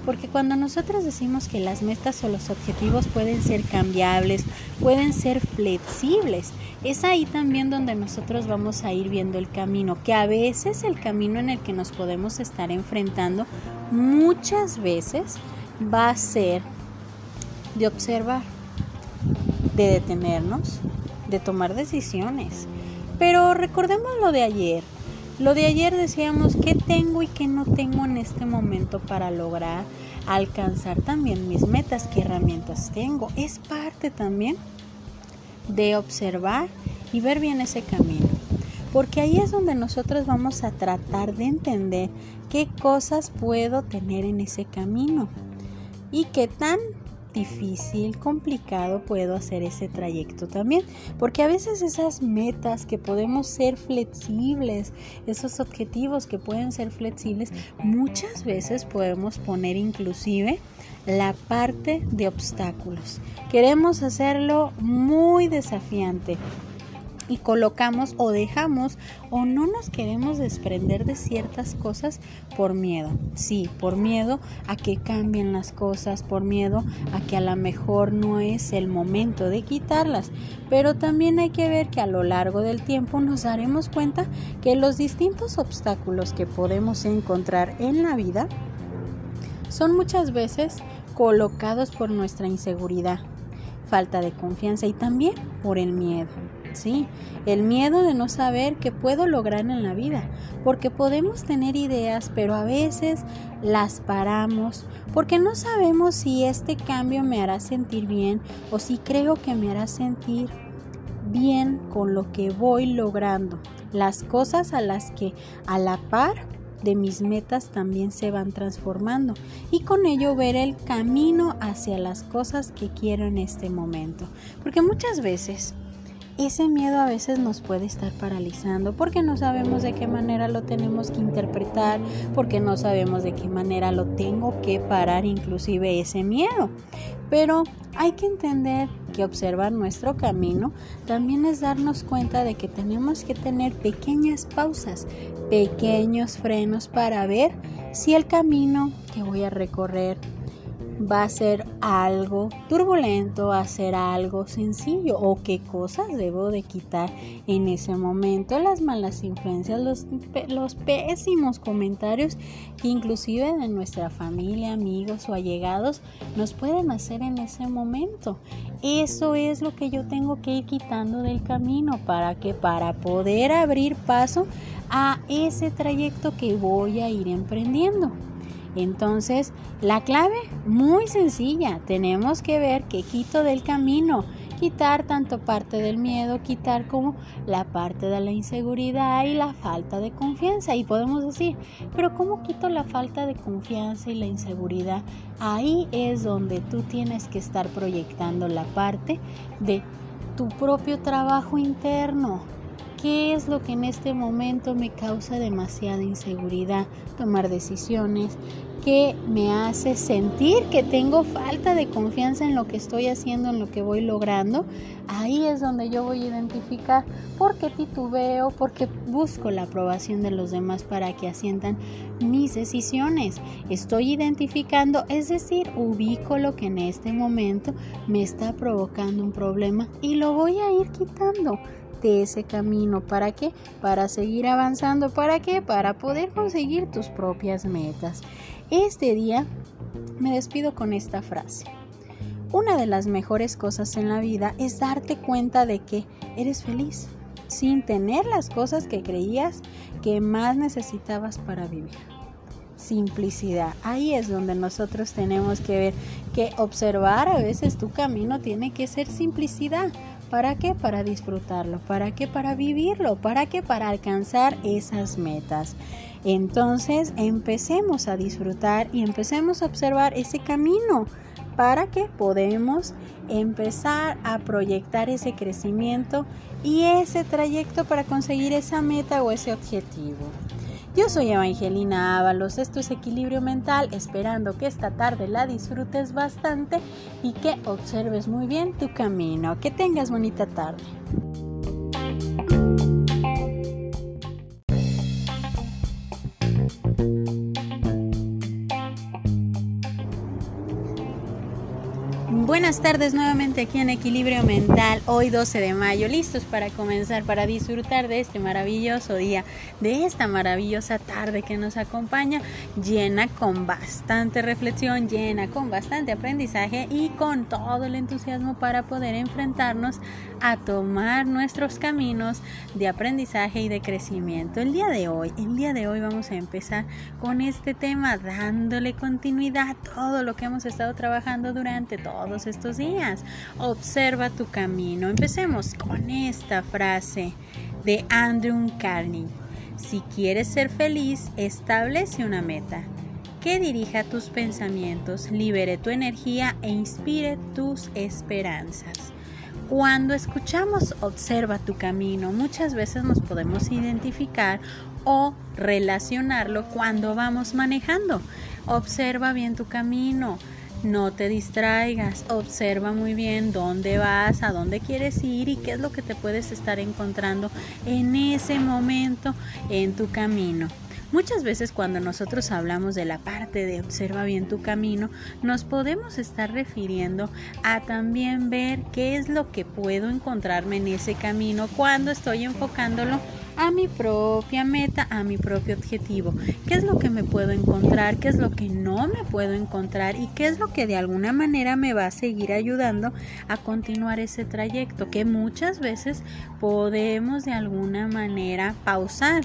Porque cuando nosotros decimos que las metas o los objetivos pueden ser cambiables, pueden ser flexibles, es ahí también donde nosotros vamos a ir viendo el camino, que a veces el camino en el que nos podemos estar enfrentando muchas veces va a ser de observar, de detenernos, de tomar decisiones. Pero recordemos lo de ayer. Lo de ayer decíamos qué tengo y qué no tengo en este momento para lograr alcanzar también mis metas, qué herramientas tengo. Es parte también de observar y ver bien ese camino. Porque ahí es donde nosotros vamos a tratar de entender qué cosas puedo tener en ese camino y qué tan difícil, complicado puedo hacer ese trayecto también. Porque a veces esas metas que podemos ser flexibles, esos objetivos que pueden ser flexibles, muchas veces podemos poner inclusive la parte de obstáculos. Queremos hacerlo muy desafiante y colocamos o dejamos o no nos queremos desprender de ciertas cosas por miedo. Sí, por miedo a que cambien las cosas, por miedo a que a lo mejor no es el momento de quitarlas. Pero también hay que ver que a lo largo del tiempo nos daremos cuenta que los distintos obstáculos que podemos encontrar en la vida son muchas veces colocados por nuestra inseguridad, falta de confianza y también por el miedo. Sí, el miedo de no saber qué puedo lograr en la vida, porque podemos tener ideas, pero a veces las paramos porque no sabemos si este cambio me hará sentir bien o si creo que me hará sentir bien con lo que voy logrando, las cosas a las que a la par de mis metas también se van transformando y con ello ver el camino hacia las cosas que quiero en este momento. Porque muchas veces ese miedo a veces nos puede estar paralizando porque no sabemos de qué manera lo tenemos que interpretar, porque no sabemos de qué manera lo tengo que parar inclusive ese miedo. Pero hay que entender que observar nuestro camino también es darnos cuenta de que tenemos que tener pequeñas pausas, pequeños frenos para ver si el camino que voy a recorrer va a ser algo turbulento, va a ser algo sencillo o qué cosas debo de quitar en ese momento, las malas influencias, los, los pésimos comentarios que inclusive de nuestra familia, amigos o allegados nos pueden hacer en ese momento. Eso es lo que yo tengo que ir quitando del camino para que para poder abrir paso a ese trayecto que voy a ir emprendiendo. Entonces, la clave, muy sencilla, tenemos que ver qué quito del camino, quitar tanto parte del miedo, quitar como la parte de la inseguridad y la falta de confianza. Y podemos decir, pero ¿cómo quito la falta de confianza y la inseguridad? Ahí es donde tú tienes que estar proyectando la parte de tu propio trabajo interno. ¿Qué es lo que en este momento me causa demasiada inseguridad? Tomar decisiones, que me hace sentir que tengo falta de confianza en lo que estoy haciendo, en lo que voy logrando, ahí es donde yo voy a identificar por qué titubeo, por qué busco la aprobación de los demás para que asientan mis decisiones. Estoy identificando, es decir, ubico lo que en este momento me está provocando un problema y lo voy a ir quitando de ese camino. ¿Para qué? Para seguir avanzando. ¿Para qué? Para poder conseguir tus propias metas. Este día me despido con esta frase. Una de las mejores cosas en la vida es darte cuenta de que eres feliz sin tener las cosas que creías que más necesitabas para vivir. Simplicidad. Ahí es donde nosotros tenemos que ver que observar a veces tu camino tiene que ser simplicidad. ¿Para qué? Para disfrutarlo. ¿Para qué? Para vivirlo. ¿Para qué? Para alcanzar esas metas. Entonces empecemos a disfrutar y empecemos a observar ese camino para que podamos empezar a proyectar ese crecimiento y ese trayecto para conseguir esa meta o ese objetivo. Yo soy Evangelina Ábalos, esto es Equilibrio Mental, esperando que esta tarde la disfrutes bastante y que observes muy bien tu camino. Que tengas bonita tarde. Buenas tardes nuevamente aquí en Equilibrio Mental, hoy 12 de mayo, listos para comenzar, para disfrutar de este maravilloso día, de esta maravillosa tarde que nos acompaña, llena con bastante reflexión, llena con bastante aprendizaje y con todo el entusiasmo para poder enfrentarnos a tomar nuestros caminos de aprendizaje y de crecimiento. El día de hoy, el día de hoy vamos a empezar con este tema, dándole continuidad a todo lo que hemos estado trabajando durante todos estos días. Observa tu camino. Empecemos con esta frase de Andrew Carney. Si quieres ser feliz, establece una meta que dirija tus pensamientos, libere tu energía e inspire tus esperanzas. Cuando escuchamos observa tu camino, muchas veces nos podemos identificar o relacionarlo cuando vamos manejando. Observa bien tu camino. No te distraigas, observa muy bien dónde vas, a dónde quieres ir y qué es lo que te puedes estar encontrando en ese momento en tu camino. Muchas veces cuando nosotros hablamos de la parte de observa bien tu camino, nos podemos estar refiriendo a también ver qué es lo que puedo encontrarme en ese camino cuando estoy enfocándolo a mi propia meta, a mi propio objetivo. ¿Qué es lo que me puedo encontrar? ¿Qué es lo que no me puedo encontrar? ¿Y qué es lo que de alguna manera me va a seguir ayudando a continuar ese trayecto? Que muchas veces podemos de alguna manera pausar.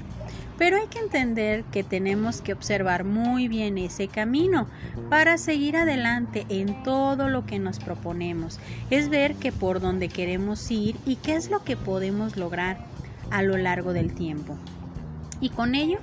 Pero hay que entender que tenemos que observar muy bien ese camino para seguir adelante en todo lo que nos proponemos. Es ver que por dónde queremos ir y qué es lo que podemos lograr a lo largo del tiempo. Y con ello,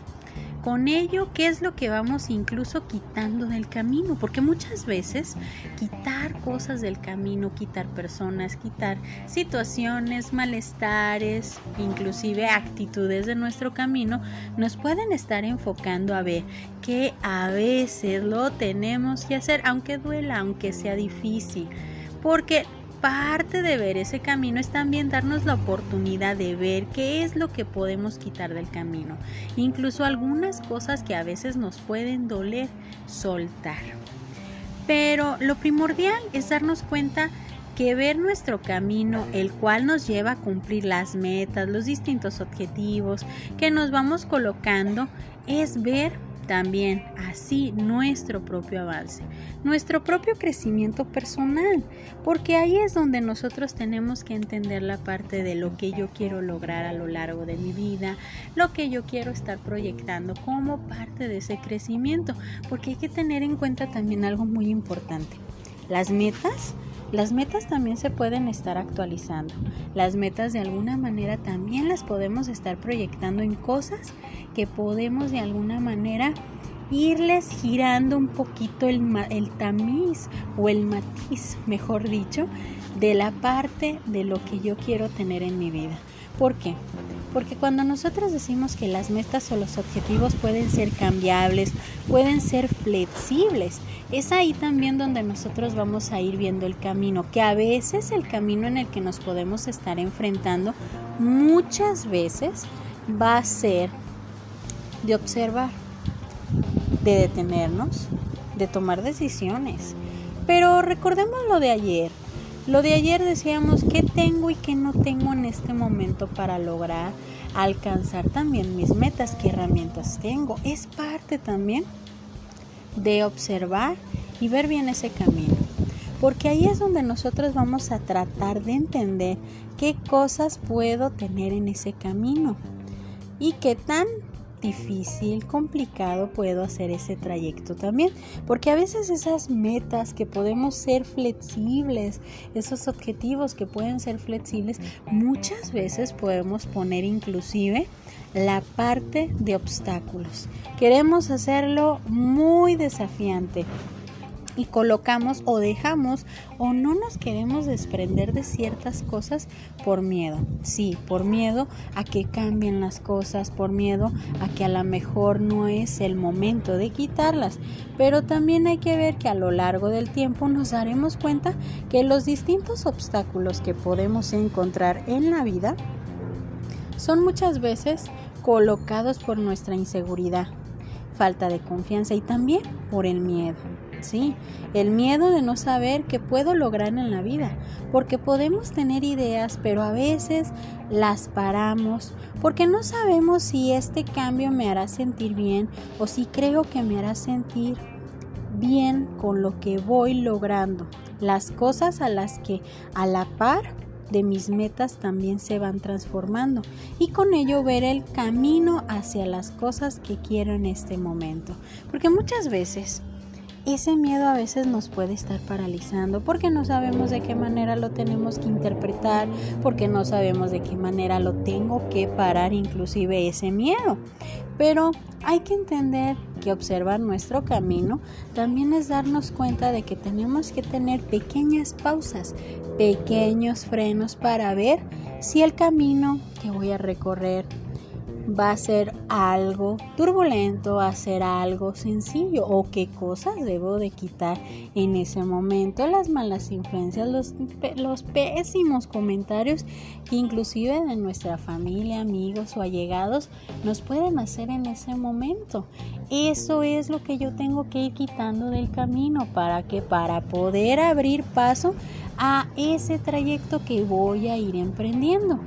con ello, ¿qué es lo que vamos incluso quitando del camino? Porque muchas veces quitar cosas del camino, quitar personas, quitar situaciones, malestares, inclusive actitudes de nuestro camino, nos pueden estar enfocando a ver que a veces lo tenemos que hacer, aunque duela, aunque sea difícil. Porque parte de ver ese camino es también darnos la oportunidad de ver qué es lo que podemos quitar del camino. Incluso algunas cosas que a veces nos pueden doler, soltar. Pero lo primordial es darnos cuenta que ver nuestro camino, el cual nos lleva a cumplir las metas, los distintos objetivos que nos vamos colocando, es ver también así nuestro propio avance, nuestro propio crecimiento personal, porque ahí es donde nosotros tenemos que entender la parte de lo que yo quiero lograr a lo largo de mi vida, lo que yo quiero estar proyectando como parte de ese crecimiento, porque hay que tener en cuenta también algo muy importante. Las metas las metas también se pueden estar actualizando. Las metas de alguna manera también las podemos estar proyectando en cosas que podemos de alguna manera irles girando un poquito el, el tamiz o el matiz, mejor dicho, de la parte de lo que yo quiero tener en mi vida. ¿Por qué? Porque cuando nosotros decimos que las metas o los objetivos pueden ser cambiables, pueden ser flexibles, es ahí también donde nosotros vamos a ir viendo el camino, que a veces el camino en el que nos podemos estar enfrentando muchas veces va a ser de observar, de detenernos, de tomar decisiones. Pero recordemos lo de ayer. Lo de ayer decíamos qué tengo y qué no tengo en este momento para lograr alcanzar también mis metas, qué herramientas tengo. Es parte también de observar y ver bien ese camino. Porque ahí es donde nosotros vamos a tratar de entender qué cosas puedo tener en ese camino y qué tan difícil, complicado puedo hacer ese trayecto también. Porque a veces esas metas que podemos ser flexibles, esos objetivos que pueden ser flexibles, muchas veces podemos poner inclusive la parte de obstáculos. Queremos hacerlo muy desafiante y colocamos o dejamos o no nos queremos desprender de ciertas cosas por miedo. Sí, por miedo a que cambien las cosas, por miedo a que a lo mejor no es el momento de quitarlas. Pero también hay que ver que a lo largo del tiempo nos daremos cuenta que los distintos obstáculos que podemos encontrar en la vida son muchas veces colocados por nuestra inseguridad, falta de confianza y también por el miedo. Sí, el miedo de no saber qué puedo lograr en la vida, porque podemos tener ideas, pero a veces las paramos porque no sabemos si este cambio me hará sentir bien o si creo que me hará sentir bien con lo que voy logrando, las cosas a las que a la par de mis metas también se van transformando y con ello ver el camino hacia las cosas que quiero en este momento. Porque muchas veces ese miedo a veces nos puede estar paralizando porque no sabemos de qué manera lo tenemos que interpretar, porque no sabemos de qué manera lo tengo que parar inclusive ese miedo. Pero hay que entender que observar nuestro camino también es darnos cuenta de que tenemos que tener pequeñas pausas, pequeños frenos para ver si el camino que voy a recorrer va a ser algo turbulento, va a ser algo sencillo o qué cosas debo de quitar en ese momento, las malas influencias, los, los pésimos comentarios que inclusive de nuestra familia, amigos o allegados nos pueden hacer en ese momento. Eso es lo que yo tengo que ir quitando del camino para que para poder abrir paso a ese trayecto que voy a ir emprendiendo.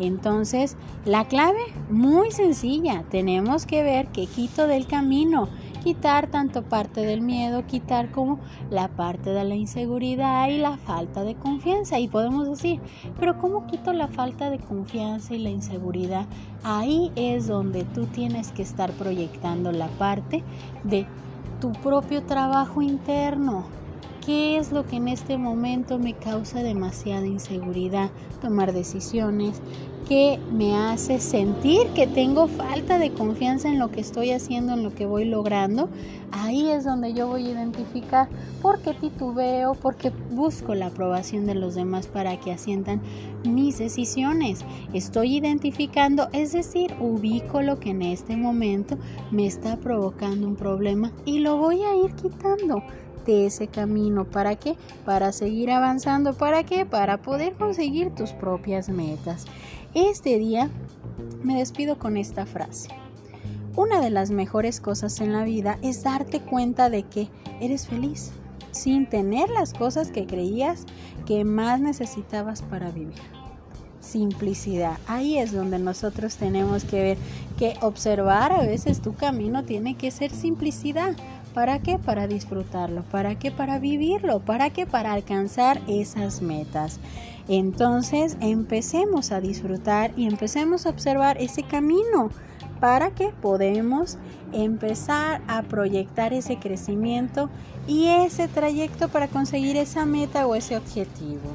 Entonces, la clave, muy sencilla, tenemos que ver qué quito del camino, quitar tanto parte del miedo, quitar como la parte de la inseguridad y la falta de confianza. Y podemos decir, pero ¿cómo quito la falta de confianza y la inseguridad? Ahí es donde tú tienes que estar proyectando la parte de tu propio trabajo interno. ¿Qué es lo que en este momento me causa demasiada inseguridad? Tomar decisiones, que me hace sentir que tengo falta de confianza en lo que estoy haciendo, en lo que voy logrando, ahí es donde yo voy a identificar por qué titubeo, porque busco la aprobación de los demás para que asientan mis decisiones. Estoy identificando, es decir, ubico lo que en este momento me está provocando un problema y lo voy a ir quitando de ese camino. ¿Para qué? Para seguir avanzando. ¿Para qué? Para poder conseguir tus propias metas. Este día me despido con esta frase. Una de las mejores cosas en la vida es darte cuenta de que eres feliz. sin tener las cosas que creías que más necesitabas para vivir. Simplicidad. Ahí es donde nosotros tenemos que ver que observar a veces tu camino tiene que ser simplicidad. ¿Para qué? Para disfrutarlo. ¿Para qué? Para vivirlo. ¿Para qué? Para alcanzar esas metas. Entonces empecemos a disfrutar y empecemos a observar ese camino para que podamos empezar a proyectar ese crecimiento y ese trayecto para conseguir esa meta o ese objetivo.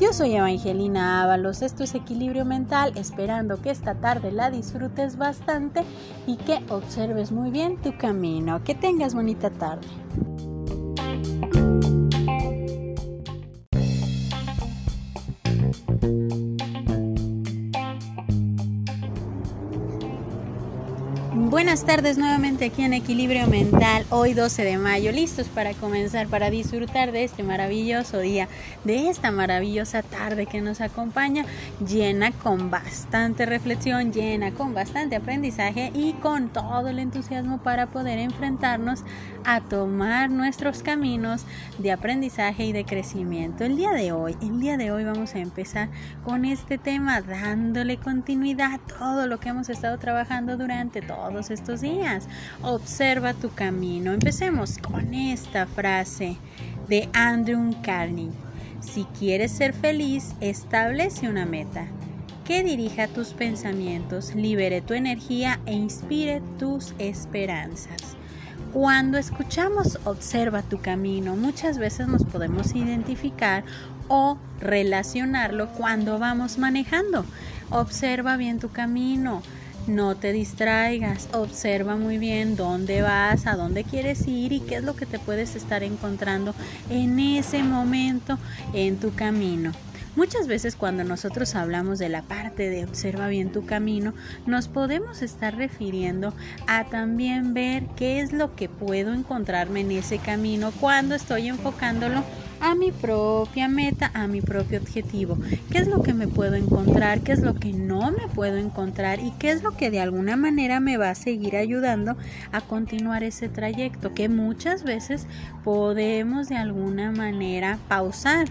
Yo soy Evangelina Ábalos, esto es Equilibrio Mental, esperando que esta tarde la disfrutes bastante y que observes muy bien tu camino. Que tengas bonita tarde. Buenas tardes nuevamente aquí en Equilibrio Mental, hoy 12 de mayo, listos para comenzar, para disfrutar de este maravilloso día, de esta maravillosa tarde que nos acompaña, llena con bastante reflexión, llena con bastante aprendizaje y con todo el entusiasmo para poder enfrentarnos a tomar nuestros caminos de aprendizaje y de crecimiento. El día de hoy, el día de hoy vamos a empezar con este tema, dándole continuidad a todo lo que hemos estado trabajando durante estos días. Observa tu camino. Empecemos con esta frase de Andrew Carney. Si quieres ser feliz, establece una meta que dirija tus pensamientos, libere tu energía e inspire tus esperanzas. Cuando escuchamos observa tu camino, muchas veces nos podemos identificar o relacionarlo cuando vamos manejando. Observa bien tu camino. No te distraigas, observa muy bien dónde vas, a dónde quieres ir y qué es lo que te puedes estar encontrando en ese momento en tu camino. Muchas veces cuando nosotros hablamos de la parte de observa bien tu camino, nos podemos estar refiriendo a también ver qué es lo que puedo encontrarme en ese camino cuando estoy enfocándolo a mi propia meta, a mi propio objetivo. ¿Qué es lo que me puedo encontrar? ¿Qué es lo que no me puedo encontrar? ¿Y qué es lo que de alguna manera me va a seguir ayudando a continuar ese trayecto que muchas veces podemos de alguna manera pausar?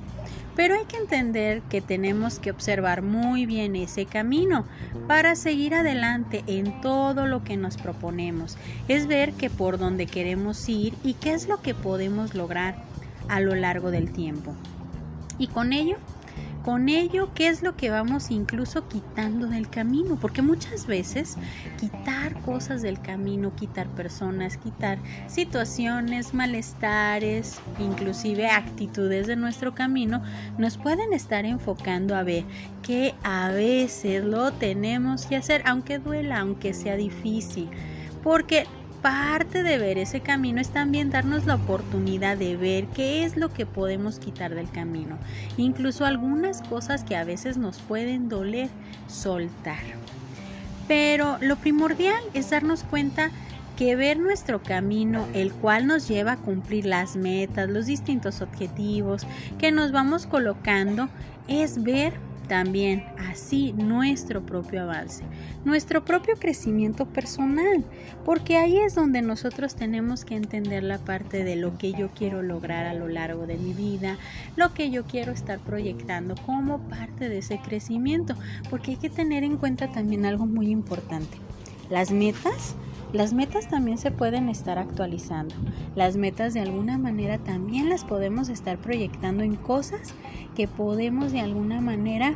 Pero hay que entender que tenemos que observar muy bien ese camino para seguir adelante en todo lo que nos proponemos. Es ver que por dónde queremos ir y qué es lo que podemos lograr a lo largo del tiempo. Y con ello, con ello, ¿qué es lo que vamos incluso quitando del camino? Porque muchas veces quitar cosas del camino, quitar personas, quitar situaciones, malestares, inclusive actitudes de nuestro camino, nos pueden estar enfocando a ver que a veces lo tenemos que hacer, aunque duela, aunque sea difícil. Porque parte de ver ese camino es también darnos la oportunidad de ver qué es lo que podemos quitar del camino. Incluso algunas cosas que a veces nos pueden doler soltar. Pero lo primordial es darnos cuenta que ver nuestro camino, el cual nos lleva a cumplir las metas, los distintos objetivos que nos vamos colocando, es ver también así nuestro propio avance, nuestro propio crecimiento personal, porque ahí es donde nosotros tenemos que entender la parte de lo que yo quiero lograr a lo largo de mi vida, lo que yo quiero estar proyectando como parte de ese crecimiento, porque hay que tener en cuenta también algo muy importante. Las metas las metas también se pueden estar actualizando. Las metas de alguna manera también las podemos estar proyectando en cosas que podemos de alguna manera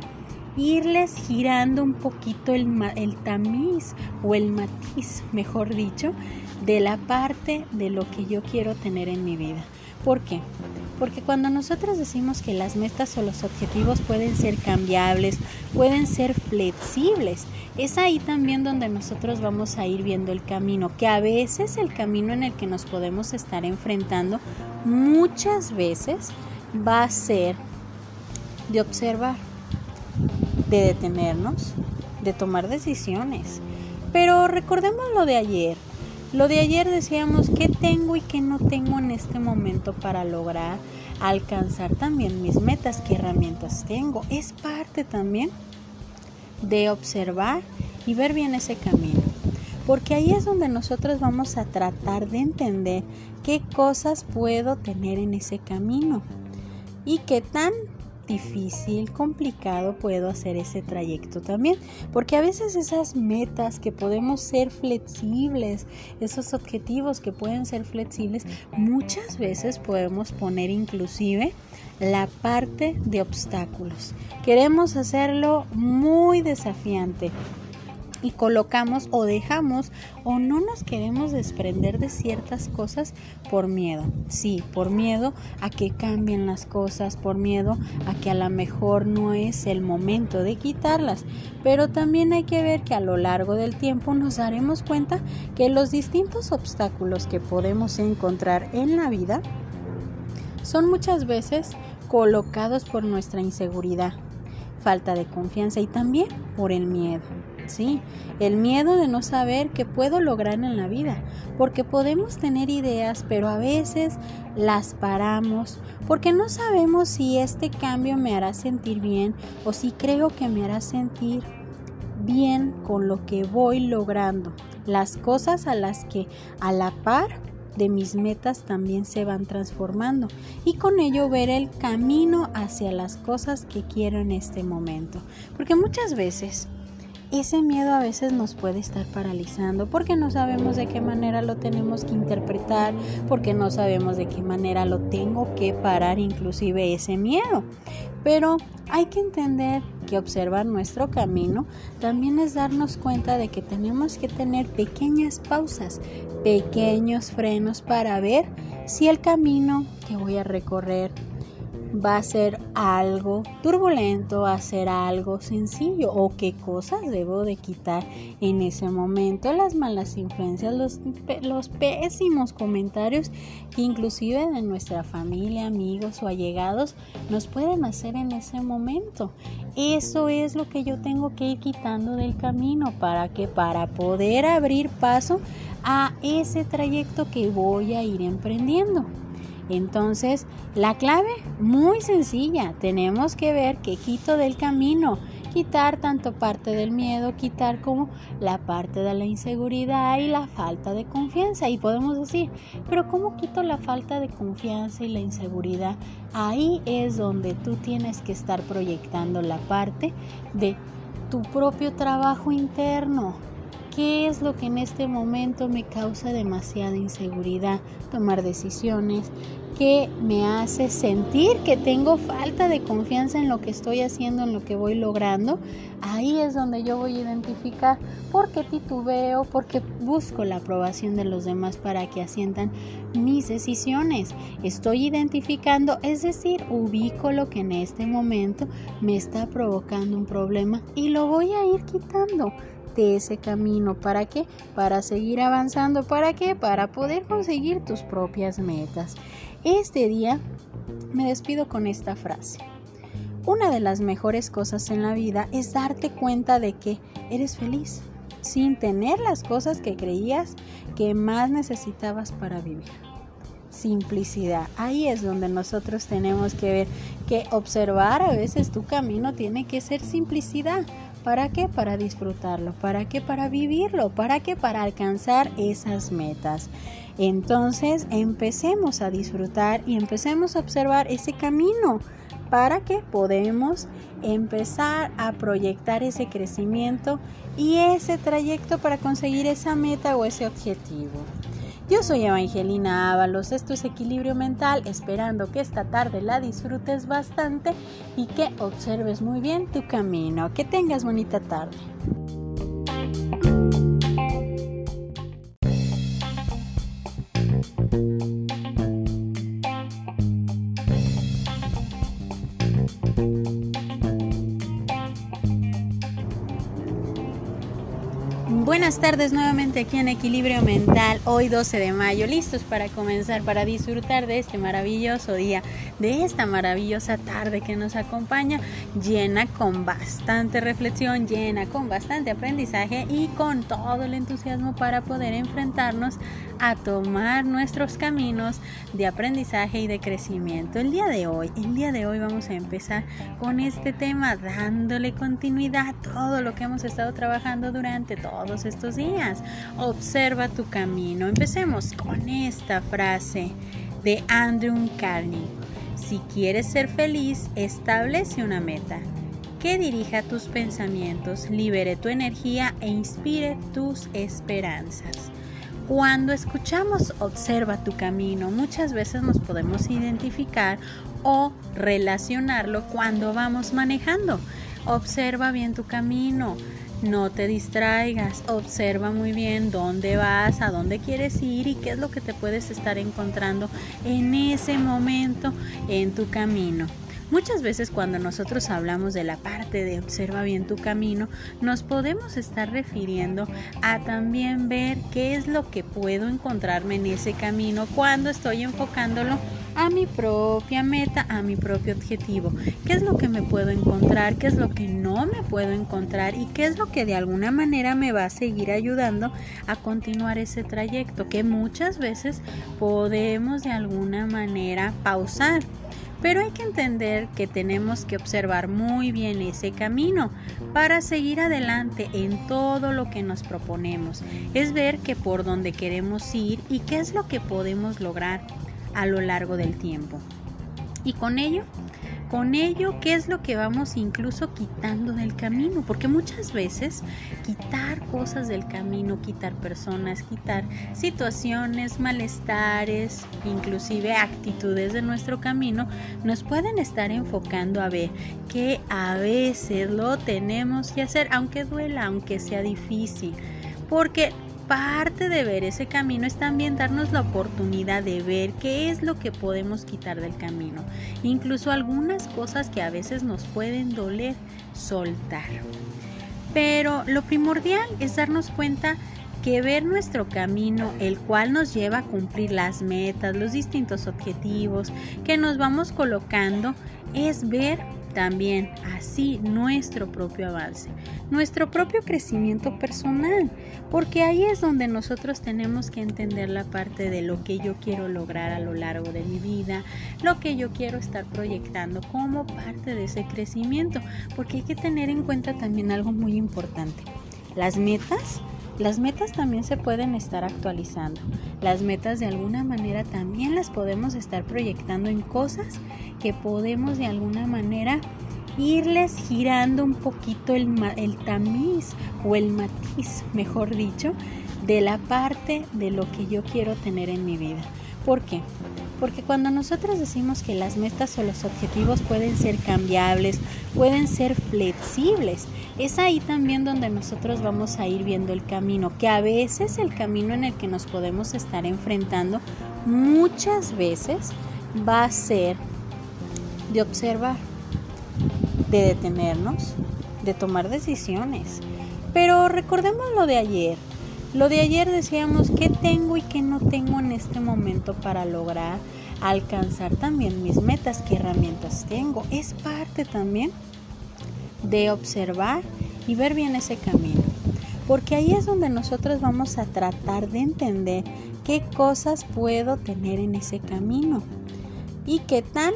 irles girando un poquito el, el tamiz o el matiz, mejor dicho, de la parte de lo que yo quiero tener en mi vida. ¿Por qué? Porque cuando nosotros decimos que las metas o los objetivos pueden ser cambiables, pueden ser flexibles, es ahí también donde nosotros vamos a ir viendo el camino, que a veces el camino en el que nos podemos estar enfrentando muchas veces va a ser de observar, de detenernos, de tomar decisiones. Pero recordemos lo de ayer, lo de ayer decíamos qué tengo y qué no tengo en este momento para lograr alcanzar también mis metas, qué herramientas tengo. Es parte también de observar y ver bien ese camino. porque ahí es donde nosotros vamos a tratar de entender qué cosas puedo tener en ese camino y qué tan difícil, complicado puedo hacer ese trayecto también. Porque a veces esas metas que podemos ser flexibles, esos objetivos que pueden ser flexibles, muchas veces podemos poner inclusive la parte de obstáculos. Queremos hacerlo muy desafiante y colocamos o dejamos o no nos queremos desprender de ciertas cosas por miedo. Sí, por miedo a que cambien las cosas, por miedo a que a lo mejor no es el momento de quitarlas. Pero también hay que ver que a lo largo del tiempo nos daremos cuenta que los distintos obstáculos que podemos encontrar en la vida son muchas veces colocados por nuestra inseguridad, falta de confianza y también por el miedo. Sí, el miedo de no saber qué puedo lograr en la vida, porque podemos tener ideas, pero a veces las paramos porque no sabemos si este cambio me hará sentir bien o si creo que me hará sentir bien con lo que voy logrando, las cosas a las que a la par de mis metas también se van transformando y con ello ver el camino hacia las cosas que quiero en este momento. Porque muchas veces ese miedo a veces nos puede estar paralizando porque no sabemos de qué manera lo tenemos que interpretar, porque no sabemos de qué manera lo tengo que parar inclusive ese miedo. Pero hay que entender que observar nuestro camino también es darnos cuenta de que tenemos que tener pequeñas pausas, pequeños frenos para ver si el camino que voy a recorrer va a ser algo turbulento, va a ser algo sencillo o qué cosas debo de quitar en ese momento, las malas influencias, los, los pésimos comentarios que inclusive de nuestra familia, amigos o allegados nos pueden hacer en ese momento. Eso es lo que yo tengo que ir quitando del camino para que para poder abrir paso a ese trayecto que voy a ir emprendiendo. Entonces, la clave, muy sencilla, tenemos que ver que quito del camino, quitar tanto parte del miedo, quitar como la parte de la inseguridad y la falta de confianza. Y podemos decir, pero ¿cómo quito la falta de confianza y la inseguridad? Ahí es donde tú tienes que estar proyectando la parte de tu propio trabajo interno ¿Qué es lo que en este momento me causa demasiada inseguridad? Tomar decisiones, ¿Qué me hace sentir que tengo falta de confianza en lo que estoy haciendo, en lo que voy logrando. Ahí es donde yo voy a identificar por qué titubeo, por qué busco la aprobación de los demás para que asientan mis decisiones. Estoy identificando, es decir, ubico lo que en este momento me está provocando un problema y lo voy a ir quitando de ese camino. ¿Para qué? Para seguir avanzando. ¿Para qué? Para poder conseguir tus propias metas. Este día me despido con esta frase. Una de las mejores cosas en la vida es darte cuenta de que eres feliz sin tener las cosas que creías que más necesitabas para vivir. Simplicidad. Ahí es donde nosotros tenemos que ver que observar a veces tu camino tiene que ser simplicidad. ¿Para qué? Para disfrutarlo. ¿Para qué? Para vivirlo. ¿Para qué? Para alcanzar esas metas. Entonces empecemos a disfrutar y empecemos a observar ese camino para que podamos empezar a proyectar ese crecimiento y ese trayecto para conseguir esa meta o ese objetivo. Yo soy Evangelina Ábalos, esto es Equilibrio Mental, esperando que esta tarde la disfrutes bastante y que observes muy bien tu camino. Que tengas bonita tarde. Buenas tardes nuevamente aquí en Equilibrio Mental, hoy 12 de mayo, listos para comenzar, para disfrutar de este maravilloso día, de esta maravillosa tarde que nos acompaña, llena con bastante reflexión, llena con bastante aprendizaje y con todo el entusiasmo para poder enfrentarnos a tomar nuestros caminos de aprendizaje y de crecimiento. El día de hoy, el día de hoy vamos a empezar con este tema dándole continuidad a todo lo que hemos estado trabajando durante todos estos días. Observa tu camino. Empecemos con esta frase de Andrew Carney. Si quieres ser feliz, establece una meta que dirija tus pensamientos, libere tu energía e inspire tus esperanzas. Cuando escuchamos observa tu camino, muchas veces nos podemos identificar o relacionarlo cuando vamos manejando. Observa bien tu camino, no te distraigas, observa muy bien dónde vas, a dónde quieres ir y qué es lo que te puedes estar encontrando en ese momento en tu camino. Muchas veces cuando nosotros hablamos de la parte de observa bien tu camino, nos podemos estar refiriendo a también ver qué es lo que puedo encontrarme en ese camino cuando estoy enfocándolo a mi propia meta, a mi propio objetivo. ¿Qué es lo que me puedo encontrar? ¿Qué es lo que no me puedo encontrar? ¿Y qué es lo que de alguna manera me va a seguir ayudando a continuar ese trayecto que muchas veces podemos de alguna manera pausar? Pero hay que entender que tenemos que observar muy bien ese camino para seguir adelante en todo lo que nos proponemos. Es ver que por dónde queremos ir y qué es lo que podemos lograr a lo largo del tiempo. Y con ello con ello, ¿qué es lo que vamos incluso quitando del camino? Porque muchas veces quitar cosas del camino, quitar personas, quitar situaciones, malestares, inclusive actitudes de nuestro camino, nos pueden estar enfocando a ver que a veces lo tenemos que hacer, aunque duela, aunque sea difícil. Porque parte de ver ese camino es también darnos la oportunidad de ver qué es lo que podemos quitar del camino. Incluso algunas cosas que a veces nos pueden doler soltar. Pero lo primordial es darnos cuenta que ver nuestro camino, el cual nos lleva a cumplir las metas, los distintos objetivos que nos vamos colocando, es ver también así nuestro propio avance, nuestro propio crecimiento personal, porque ahí es donde nosotros tenemos que entender la parte de lo que yo quiero lograr a lo largo de mi vida, lo que yo quiero estar proyectando como parte de ese crecimiento, porque hay que tener en cuenta también algo muy importante. Las metas las metas también se pueden estar actualizando. Las metas de alguna manera también las podemos estar proyectando en cosas que podemos de alguna manera irles girando un poquito el, tamiz o el matiz, mejor dicho, de la parte de lo que yo quiero tener en mi vida. ¿Por qué? Porque cuando nosotros decimos que las metas o los objetivos pueden ser cambiables, pueden ser flexibles, es ahí también donde nosotros vamos a ir viendo el camino, que a veces el camino en el que nos podemos estar enfrentando muchas veces va a ser de observar, de detenernos, de tomar decisiones. Pero recordemos lo de ayer. Lo de ayer decíamos qué tengo y qué no tengo en este momento para lograr alcanzar también mis metas, qué herramientas tengo. Es parte también de observar y ver bien ese camino. Porque ahí es donde nosotros vamos a tratar de entender qué cosas puedo tener en ese camino y qué tan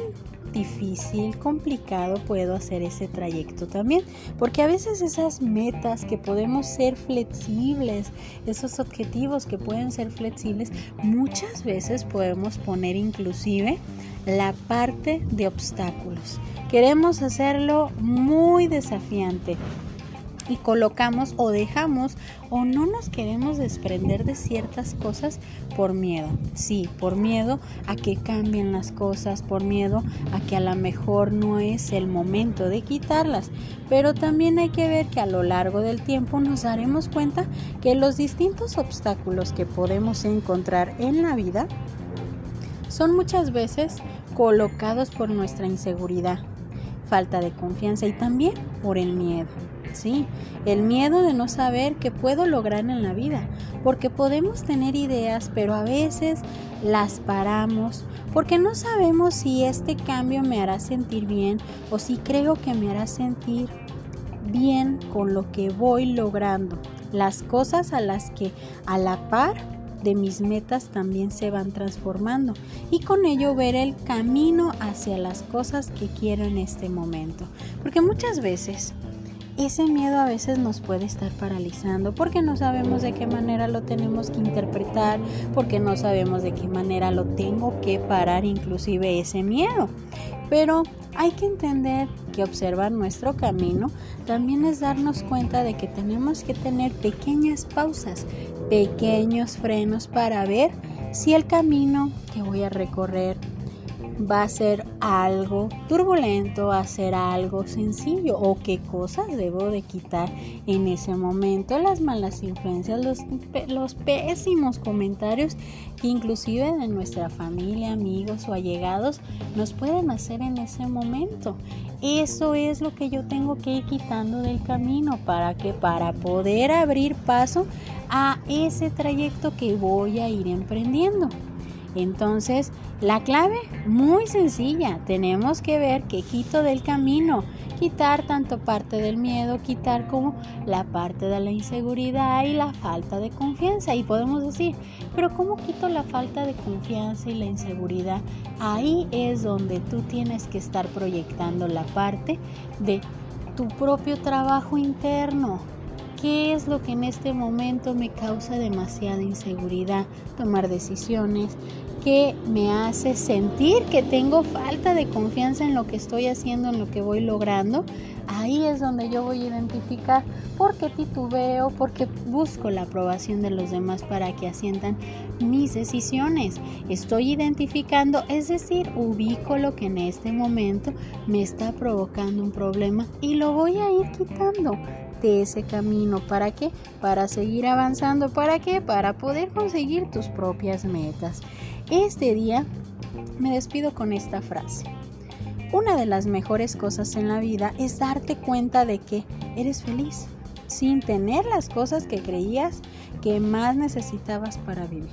difícil, complicado puedo hacer ese trayecto también. Porque a veces esas metas que podemos ser flexibles, esos objetivos que pueden ser flexibles, muchas veces podemos poner inclusive la parte de obstáculos. Queremos hacerlo muy desafiante y colocamos o dejamos o no nos queremos desprender de ciertas cosas por miedo. Sí, por miedo a que cambien las cosas, por miedo a que a lo mejor no es el momento de quitarlas. Pero también hay que ver que a lo largo del tiempo nos daremos cuenta que los distintos obstáculos que podemos encontrar en la vida son muchas veces colocados por nuestra inseguridad, falta de confianza y también por el miedo. Sí, el miedo de no saber qué puedo lograr en la vida, porque podemos tener ideas, pero a veces las paramos porque no sabemos si este cambio me hará sentir bien o si creo que me hará sentir bien con lo que voy logrando, las cosas a las que a la par de mis metas también se van transformando y con ello ver el camino hacia las cosas que quiero en este momento. Porque muchas veces ese miedo a veces nos puede estar paralizando porque no sabemos de qué manera lo tenemos que interpretar, porque no sabemos de qué manera lo tengo que parar inclusive ese miedo. Pero hay que entender que observar nuestro camino también es darnos cuenta de que tenemos que tener pequeñas pausas, pequeños frenos para ver si el camino que voy a recorrer va a ser algo turbulento, va a ser algo sencillo o qué cosas debo de quitar en ese momento, las malas influencias, los, los pésimos comentarios que inclusive de nuestra familia, amigos o allegados nos pueden hacer en ese momento. Eso es lo que yo tengo que ir quitando del camino para que para poder abrir paso a ese trayecto que voy a ir emprendiendo. Entonces, la clave, muy sencilla, tenemos que ver que quito del camino, quitar tanto parte del miedo, quitar como la parte de la inseguridad y la falta de confianza. Y podemos decir, pero ¿cómo quito la falta de confianza y la inseguridad? Ahí es donde tú tienes que estar proyectando la parte de tu propio trabajo interno. ¿Qué es lo que en este momento me causa demasiada inseguridad? Tomar decisiones, que me hace sentir que tengo falta de confianza en lo que estoy haciendo, en lo que voy logrando, ahí es donde yo voy a identificar por qué titubeo, porque busco la aprobación de los demás para que asientan mis decisiones. Estoy identificando, es decir, ubico lo que en este momento me está provocando un problema y lo voy a ir quitando de ese camino. ¿Para qué? Para seguir avanzando. ¿Para qué? Para poder conseguir tus propias metas. Este día me despido con esta frase. Una de las mejores cosas en la vida es darte cuenta de que eres feliz sin tener las cosas que creías que más necesitabas para vivir.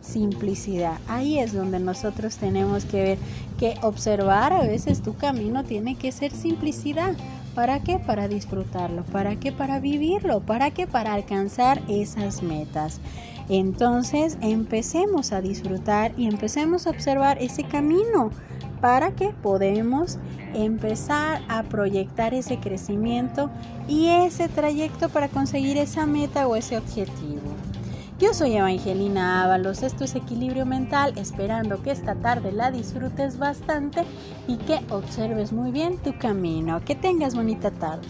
Simplicidad. Ahí es donde nosotros tenemos que ver que observar a veces tu camino tiene que ser simplicidad. ¿Para qué? Para disfrutarlo. ¿Para qué? Para vivirlo. ¿Para qué? Para alcanzar esas metas. Entonces empecemos a disfrutar y empecemos a observar ese camino para que podamos empezar a proyectar ese crecimiento y ese trayecto para conseguir esa meta o ese objetivo. Yo soy Evangelina Ábalos, esto es Equilibrio Mental, esperando que esta tarde la disfrutes bastante y que observes muy bien tu camino. Que tengas bonita tarde.